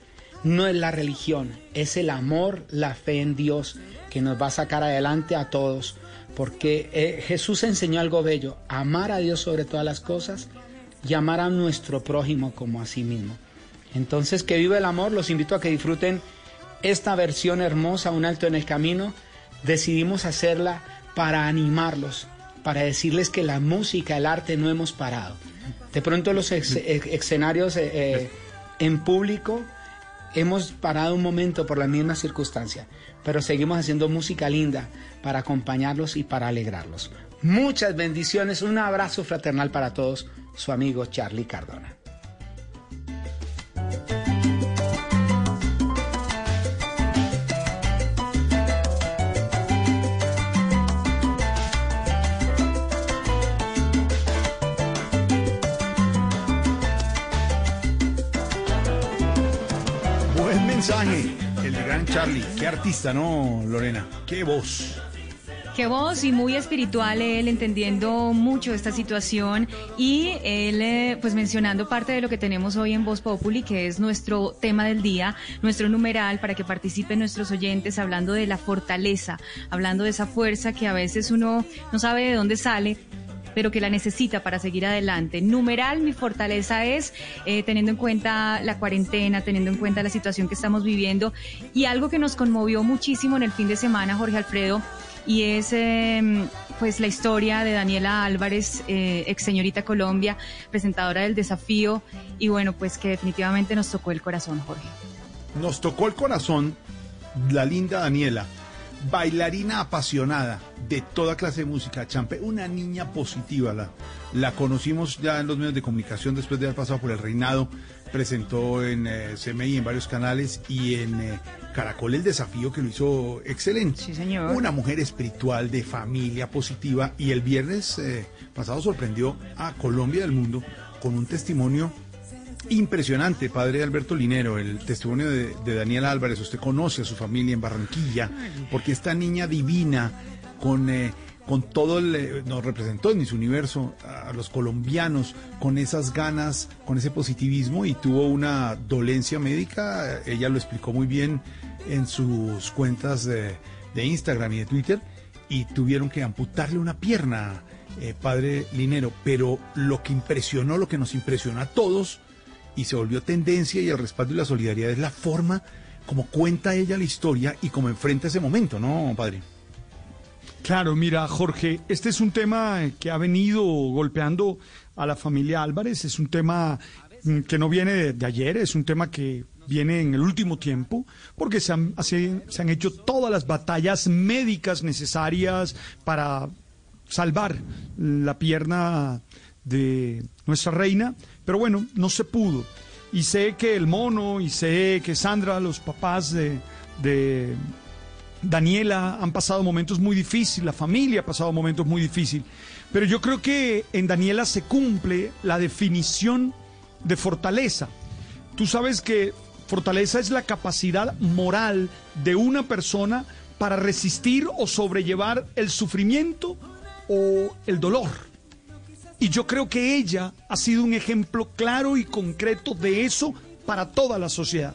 no es la religión, es el amor, la fe en Dios que nos va a sacar adelante a todos, porque eh, Jesús enseñó algo bello, amar a Dios sobre todas las cosas y amar a nuestro prójimo como a sí mismo. Entonces que viva el amor, los invito a que disfruten esta versión hermosa, Un Alto en el Camino. Decidimos hacerla para animarlos, para decirles que la música, el arte no hemos parado. De pronto los ex- ex- escenarios eh, eh, en público hemos parado un momento por la misma circunstancia, pero seguimos haciendo música linda para acompañarlos y para alegrarlos. Muchas bendiciones, un abrazo fraternal para todos, su amigo Charlie Cardona. Buen mensaje, el gran Charlie. Qué artista, ¿no, Lorena? Qué voz. Qué voz y muy espiritual él, entendiendo mucho esta situación y él, eh, pues mencionando parte de lo que tenemos hoy en Voz Populi, que es nuestro tema del día, nuestro numeral para que participen nuestros oyentes, hablando de la fortaleza, hablando de esa fuerza que a veces uno no sabe de dónde sale, pero que la necesita para seguir adelante. Numeral, mi fortaleza es, eh, teniendo en cuenta la cuarentena, teniendo en cuenta la situación que estamos viviendo y algo que nos conmovió muchísimo en el fin de semana, Jorge Alfredo, y es eh, pues la historia de Daniela Álvarez, eh, ex señorita Colombia, presentadora del desafío, y bueno, pues que definitivamente nos tocó el corazón, Jorge. Nos tocó el corazón la linda Daniela, bailarina apasionada de toda clase de música, Champe, una niña positiva. La, la conocimos ya en los medios de comunicación después de haber pasado por el reinado. Presentó en eh, CMI, en varios canales y en eh, Caracol el desafío que lo hizo excelente. Sí, señor. Una mujer espiritual, de familia positiva. Y el viernes eh, pasado sorprendió a Colombia y al mundo con un testimonio impresionante, padre Alberto Linero, el testimonio de, Daniel Álvarez. Usted conoce a su familia en Barranquilla, porque esta niña divina, con, eh, con todo el. eh, nos representó en su universo a los colombianos, con esas ganas, con ese positivismo, y tuvo una dolencia médica. Ella lo explicó muy bien en sus cuentas de, de Instagram y de Twitter, y tuvieron que amputarle una pierna. eh, padre Linero, pero lo que impresionó, lo que nos impresionó a todos, y se volvió tendencia y el respaldo y la solidaridad es la forma como cuenta ella la historia y como enfrenta ese momento, ¿no, padre? Claro, mira, Jorge, este es un tema que ha venido golpeando a la familia Álvarez, es un tema mm, que no viene de, ayer, es un tema que viene en el último tiempo, porque se han, se han hecho todas las batallas médicas necesarias para salvar la pierna de nuestra reina, pero bueno, no se pudo. Y sé que el mono y sé que Sandra, los papás de, Daniela han pasado momentos muy difíciles, la familia ha pasado momentos muy difíciles, pero yo creo que en Daniela se cumple la definición de fortaleza. Tú sabes que fortaleza es la capacidad moral de una persona para resistir o sobrellevar el sufrimiento o el dolor. Y yo creo que ella ha sido un ejemplo claro y concreto de eso para toda la sociedad.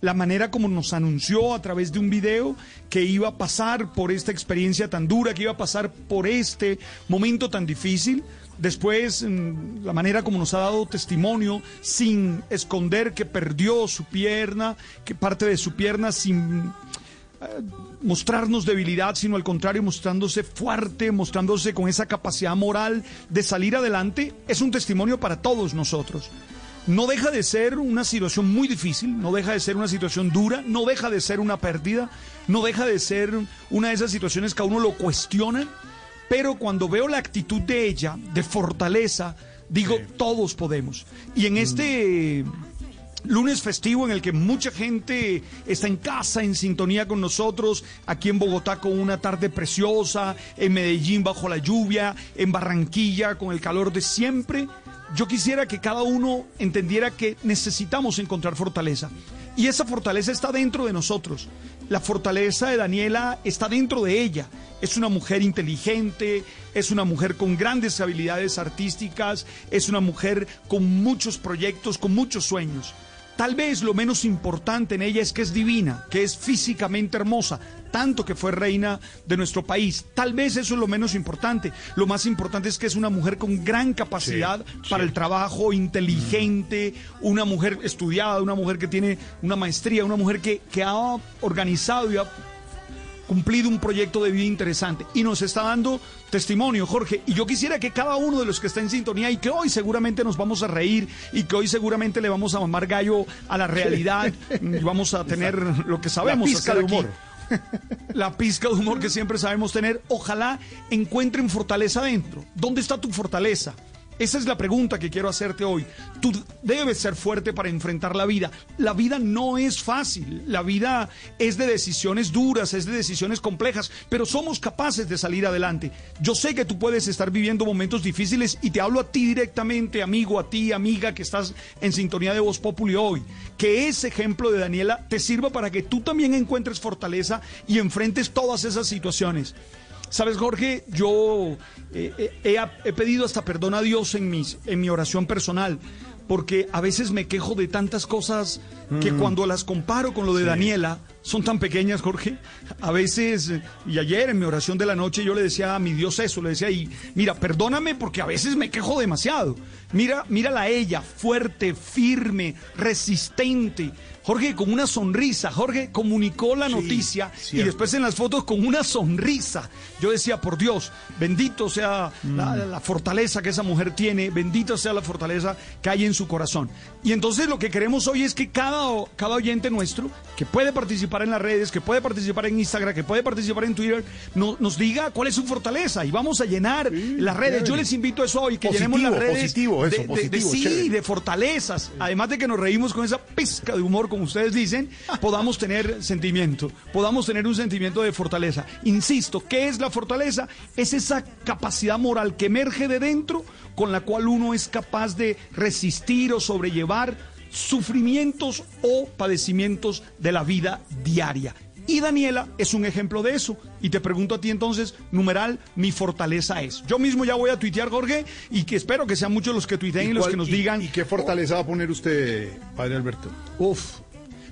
La manera como nos anunció a través de un video que iba a pasar por esta experiencia tan dura, que iba a pasar por este momento tan difícil. Después, mm, la manera como nos ha dado testimonio, sin esconder que perdió su pierna, que parte de su pierna sin mostrarnos debilidad, sino al contrario, mostrándose fuerte, mostrándose con esa capacidad moral de salir adelante, es un testimonio para todos nosotros. No deja de ser una situación muy difícil, no deja de ser una situación dura, no deja de ser una pérdida, no deja de ser una de esas situaciones que a uno lo cuestiona, pero cuando veo la actitud de ella, de fortaleza, digo, todos podemos. Y en este lunes festivo en el que mucha gente está en casa, en sintonía con nosotros, aquí en Bogotá con una tarde preciosa, en Medellín bajo la lluvia, en Barranquilla con el calor de siempre. Yo quisiera que cada uno entendiera que necesitamos encontrar fortaleza. Y esa fortaleza está dentro de nosotros. La fortaleza de Daniela está dentro de ella. Es una mujer inteligente, es una mujer con grandes habilidades artísticas, es una mujer con muchos proyectos, con muchos sueños. Tal vez lo menos importante en ella es que es divina, que es físicamente hermosa, tanto que fue reina de nuestro país. Tal vez eso es lo menos importante. Lo más importante es que es una mujer con gran capacidad para el trabajo, inteligente, una mujer estudiada, una mujer que tiene una maestría, una mujer que, que ha organizado y ha cumplido un proyecto de vida interesante y nos está dando testimonio, Jorge. Y yo quisiera que cada uno de los que está en sintonía y que hoy seguramente nos vamos a reír y que hoy seguramente le vamos a mamar gallo a la realidad y vamos a tener lo que sabemos pizca hacer de aquí. humor. La pizca de humor que siempre sabemos tener. Ojalá encuentren fortaleza dentro. ¿Dónde está tu fortaleza? Esa es la pregunta que quiero hacerte hoy. Tú debes ser fuerte para enfrentar la vida. La vida no es fácil. La vida es de decisiones duras, es de decisiones complejas, pero somos capaces de salir adelante. Yo sé que tú puedes estar viviendo momentos difíciles y te hablo a ti directamente, amigo, a ti, amiga, que estás en sintonía de Voz Populi hoy. Que ese ejemplo de Daniela te sirva para que tú también encuentres fortaleza y enfrentes todas esas situaciones. Sabes, Jorge, yo eh, eh, he, he pedido hasta perdón a Dios en, mis, en mi oración personal, porque a veces me quejo de tantas cosas que Mm. cuando las comparo con lo de Sí. Daniela, son tan pequeñas, Jorge. A veces, y ayer en mi oración de la noche yo le decía a mi Dios eso, le decía, y mira, perdóname porque a veces me quejo demasiado. Mira, mírala a ella, fuerte, firme, resistente, Jorge con una sonrisa. Jorge comunicó la noticia y después en las fotos con una sonrisa. Yo decía, por Dios, bendito sea la, la fortaleza que esa mujer tiene, bendita sea la fortaleza que hay en su corazón. Y entonces lo que queremos hoy es que cada, cada oyente nuestro, que puede participar en las redes, que puede participar en Instagram, que puede participar en Twitter, no- nos diga cuál es su fortaleza y vamos a llenar las redes. Yo les invito a eso hoy, que Positivo, llenemos las redes positivo, eso, de, de- de- positivo, sí, chévere. de fortalezas. Además de que nos reímos con esa pizca de humor, como ustedes dicen, podamos tener sentimiento, podamos tener un sentimiento de fortaleza. Insisto, ¿qué es la fortaleza? Es esa capacidad moral que emerge de dentro con la cual uno es capaz de resistir o sobrellevar sufrimientos o padecimientos de la vida diaria. Y Daniela es un ejemplo de eso. Y te pregunto a ti entonces, numeral, mi fortaleza es. Yo mismo ya voy a tuitear, Jorge, y que espero que sean muchos los que tuiteen y, los cuál- que nos y- digan. ¿Y qué fortaleza va a poner usted, padre Alberto? Uf.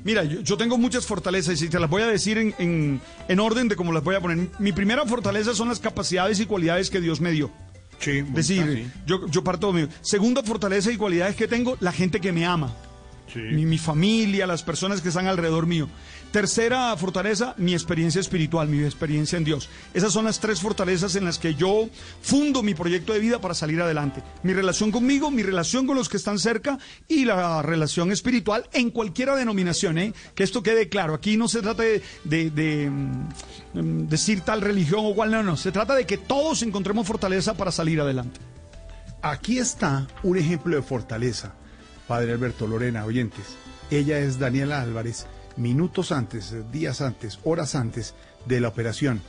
Mira, yo, yo tengo muchas fortalezas y te las voy a decir en, en- en orden de cómo las voy a poner. Mi primera fortaleza son las capacidades y cualidades que Dios me dio. Sí, Es decir, yo, yo parto de mí. Segunda fortaleza y cualidades que tengo, la gente que me ama. Mi, mi familia, las personas que están alrededor mío. Tercera fortaleza, mi experiencia espiritual, mi experiencia en Dios. Esas son las tres fortalezas en las que yo fundo mi proyecto de vida para salir adelante. Mi relación conmigo, mi relación con los que están cerca y la relación espiritual en cualquiera denominación. ¿eh? Que esto quede claro. Aquí no se trata de, de, mm, decir tal religión o cual, no, no. Se trata de que todos encontremos fortaleza para salir adelante. Aquí está un ejemplo de fortaleza, padre Alberto Lorena, oyentes. Ella es Daniela Álvarez, minutos antes, días antes, horas antes de la operación.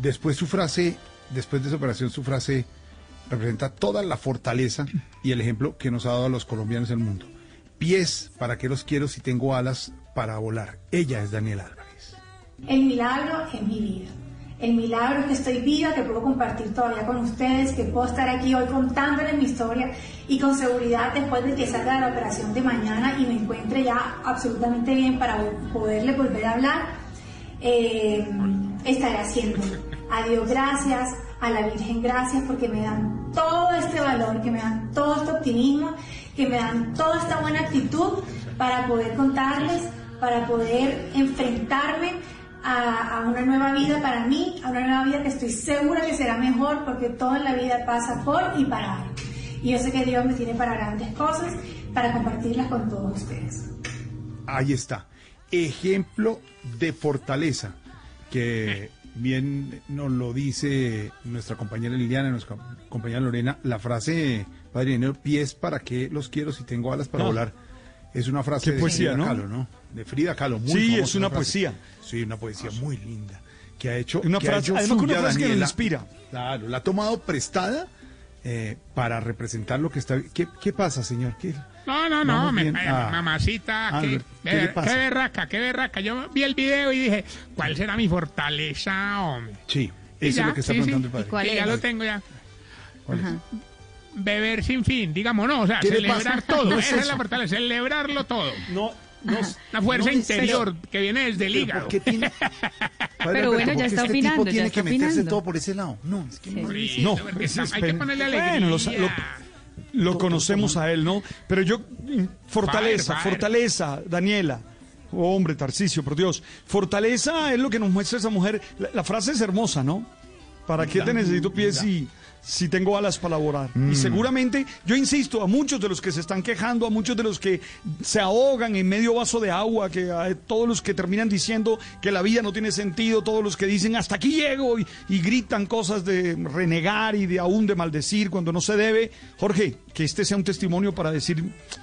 Después su frase, después de esa operación, su frase representa toda la fortaleza y el ejemplo que nos ha dado a los colombianos del mundo. Pies, ¿para qué los quiero si tengo alas para volar? Ella es Daniela Álvarez. El milagro en mi vida. El milagro es que estoy viva, que puedo compartir todavía con ustedes, que puedo estar aquí hoy contándoles mi historia y con seguridad después de que salga de la operación de mañana y me encuentre ya absolutamente bien para poderle volver a hablar, eh, estaré haciéndolo. A Dios gracias, a la Virgen gracias porque me dan todo este valor, que me dan todo este optimismo, que me dan toda esta buena actitud para poder contarles, para poder enfrentarme a, a una nueva vida para mí, a una nueva vida que estoy segura que será mejor porque todo en la vida pasa por y para algo. Y yo sé que Dios me tiene para grandes cosas, para compartirlas con todos ustedes. Ahí está. Ejemplo de fortaleza que bien nos lo dice nuestra compañera Liliana, nuestra compañera Lorena. La frase, Padre Dinero, pies para que los quiero si tengo alas para Ah. volar. Es una frase Qué de poesía, ¿no? ¿no? De Frida Kahlo. Muy Sí, famosa es una frase. poesía. Sí, una poesía muy linda. Que ha hecho. Una que ha frase- hecho una suya frase que inspira. Claro, la ha tomado prestada eh, para representar lo que está. ¿Qué, qué pasa, señor? ¿Qué? No, no, no, me- Ah. mamacita, qué, Albert, ¿qué qué- berraca, qué berraca. Yo vi el video y dije, ¿cuál será mi fortaleza, hombre? Sí, Y eso ya, es lo que está sí, sí. preguntando el padre. Sí, ya lo tengo ya. ¿Cuál es? Beber sin fin, digamos, no, o sea, ¿Qué le celebrar todo. [LAUGHS] Es Esa es la fortaleza, celebrarlo todo. No, no. La fuerza no interior que viene desde el Pero hígado. ¿por qué tiene- Padre [LAUGHS] Pero bueno, ¿por ya está este opinando, tipo ya tiene está que meterse opinando. todo por ese lado. No, es que no. No, es- hay que ponerle alegría. bueno, lo, lo- lo conocemos a él, ¿no? Pero yo, fortaleza, fortaleza, Daniela. Oh, hombre, Tarcicio, por Dios. Fortaleza es lo que nos muestra esa mujer. La, la frase es hermosa, ¿no? ¿Para qué te necesito pies si, si tengo alas para volar? Mm. Y seguramente, yo insisto, a muchos de los que se están quejando, a muchos de los que se ahogan en medio vaso de agua, que a todos los que terminan diciendo que la vida no tiene sentido, todos los que dicen hasta aquí llego y, y gritan cosas de renegar y de aún de maldecir cuando no se debe. Jorge, que este sea un testimonio para decir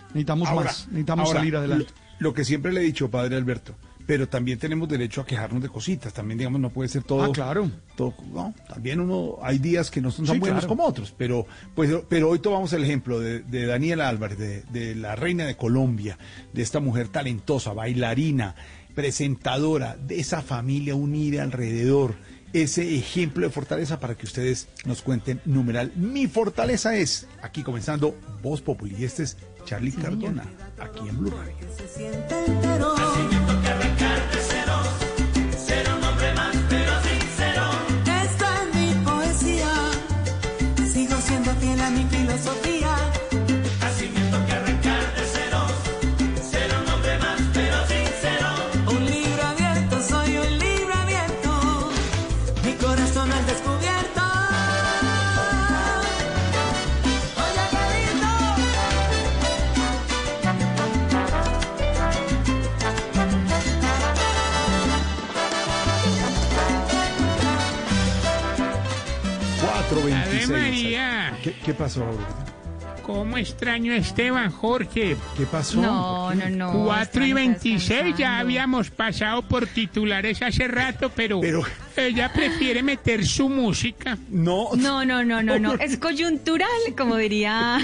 necesitamos Ahora, más, necesitamos ahora, salir adelante. Lo, lo que siempre le he dicho, padre Alberto, pero también tenemos derecho a quejarnos de cositas. También, digamos, no puede ser todo. Ah, claro. todo- no, también uno, hay días que no son tan Sí, buenos claro. como otros, pero, pues, pero hoy tomamos el ejemplo de, de Daniela Álvarez, de, de la reina de Colombia, de esta mujer talentosa, bailarina, presentadora, de esa familia unida alrededor. Ese ejemplo de fortaleza para que ustedes nos cuenten numeral. Mi fortaleza es, aquí comenzando, Voz Populi. Y este es Charlie Cardona, aquí en Blue Radio. ¿Qué, pasó, Aurorita? ¿Cómo extraño a Esteban, Jorge? ¿Qué pasó? No, no, no. 4 y Esteban está 26 ya habíamos pasado por titulares hace rato, pero, Pero- ella prefiere meter su música. No. No, no, no, no, no. [LAUGHS] Es coyuntural, como diría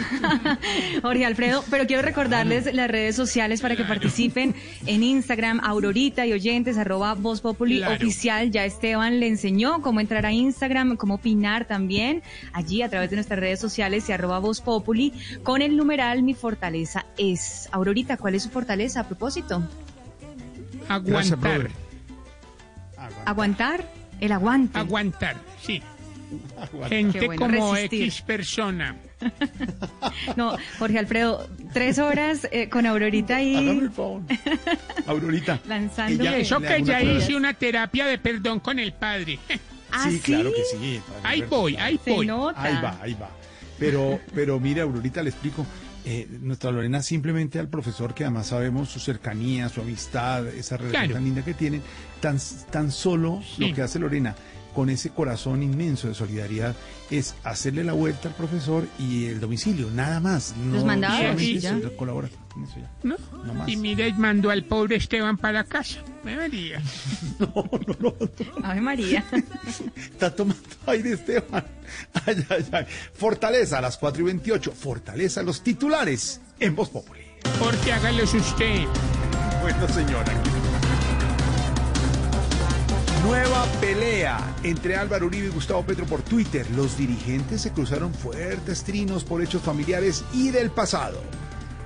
[LAUGHS] Jorge Alfredo. Pero quiero recordarles las redes sociales para que participen en Instagram, Aurorita y oyentes, arroba Voz Populi Claro. oficial. Ya Esteban le enseñó cómo entrar a Instagram, cómo opinar también allí a través de nuestras redes sociales y arroba Voz Populi con el numeral Mi Fortaleza es. Aurorita, ¿cuál es su fortaleza a propósito? Aguantar. brother. ¿Aguantar? El aguante. Aguantar, sí. Aguanta. Gente bueno, como resistir. X persona. [LAUGHS] No, Jorge Alfredo, tres horas eh, con Aurorita Hágame y el favor. Aurorita. [LAUGHS] lanzando. Ella- Eso que ya hice una terapia de perdón con el padre. [LAUGHS] ¿Ah, sí, claro que sí. padre Ahí voy, ahí voy. nota. Ahí va, ahí va. Pero, pero mire, Aurorita, le explico. Eh, nuestra Lorena simplemente al profesor, que además sabemos su cercanía, su amistad, esa relación Claro. tan linda que tienen, tan, tan solo Sí. lo que hace Lorena con ese corazón inmenso de solidaridad es hacerle la vuelta al profesor y el domicilio, nada más. Los No mandados, solamente y ya. colabora con eso ya. ¿No? No más. Y mire, mandó al pobre Esteban para casa. Me vería. [LAUGHS] Ave María. [LAUGHS] Está tomando aire Esteban. Ay, ay, ay. Fortaleza a las 4 y 28. Fortaleza los titulares en Voz Populi. Porque hágalos usted. Bueno, señora. Nueva pelea entre Álvaro Uribe y Gustavo Petro por Twitter. Los dirigentes se cruzaron fuertes trinos por hechos familiares y del pasado.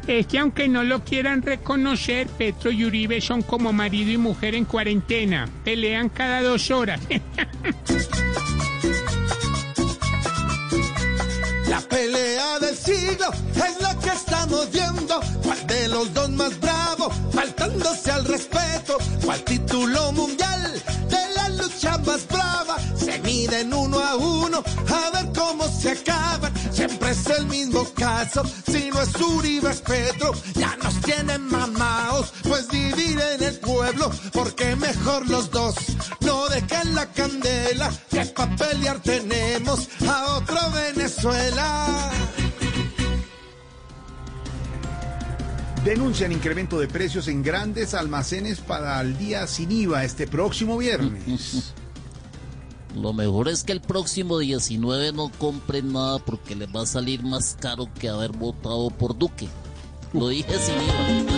Es que aunque no lo quieran reconocer, Petro y Uribe son como marido y mujer en cuarentena. Pelean cada dos horas. [LAUGHS] La pelea del siglo es la que estamos viendo. ¿Cuál de los dos más bravo? Faltándose al respeto. ¿Cuál título mundial lucha más brava? Se miden uno a uno a ver cómo se acaban. Siempre es el mismo caso. Si no es Uribe es Petro, ya nos tienen mamaos. Pues dividen el pueblo porque mejor los dos. No dejen la candela que pa' pelear tenemos a otro Venezuela. Denuncian incremento de precios en grandes almacenes para el día sin IVA este próximo viernes. [LAUGHS] Lo mejor es que el próximo 19 no compren nada porque les va a salir más caro que haber votado por Duque. Lo dije sin IVA.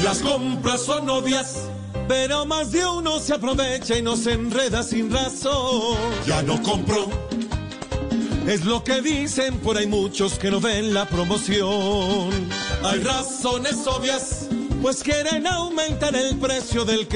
[LAUGHS] Las compras son odias, pero más de uno se aprovecha y nos enreda sin razón. Ya no compro. Es lo que dicen por ahí muchos que no ven la promoción. Hay razones obvias, pues quieren aumentar el precio del que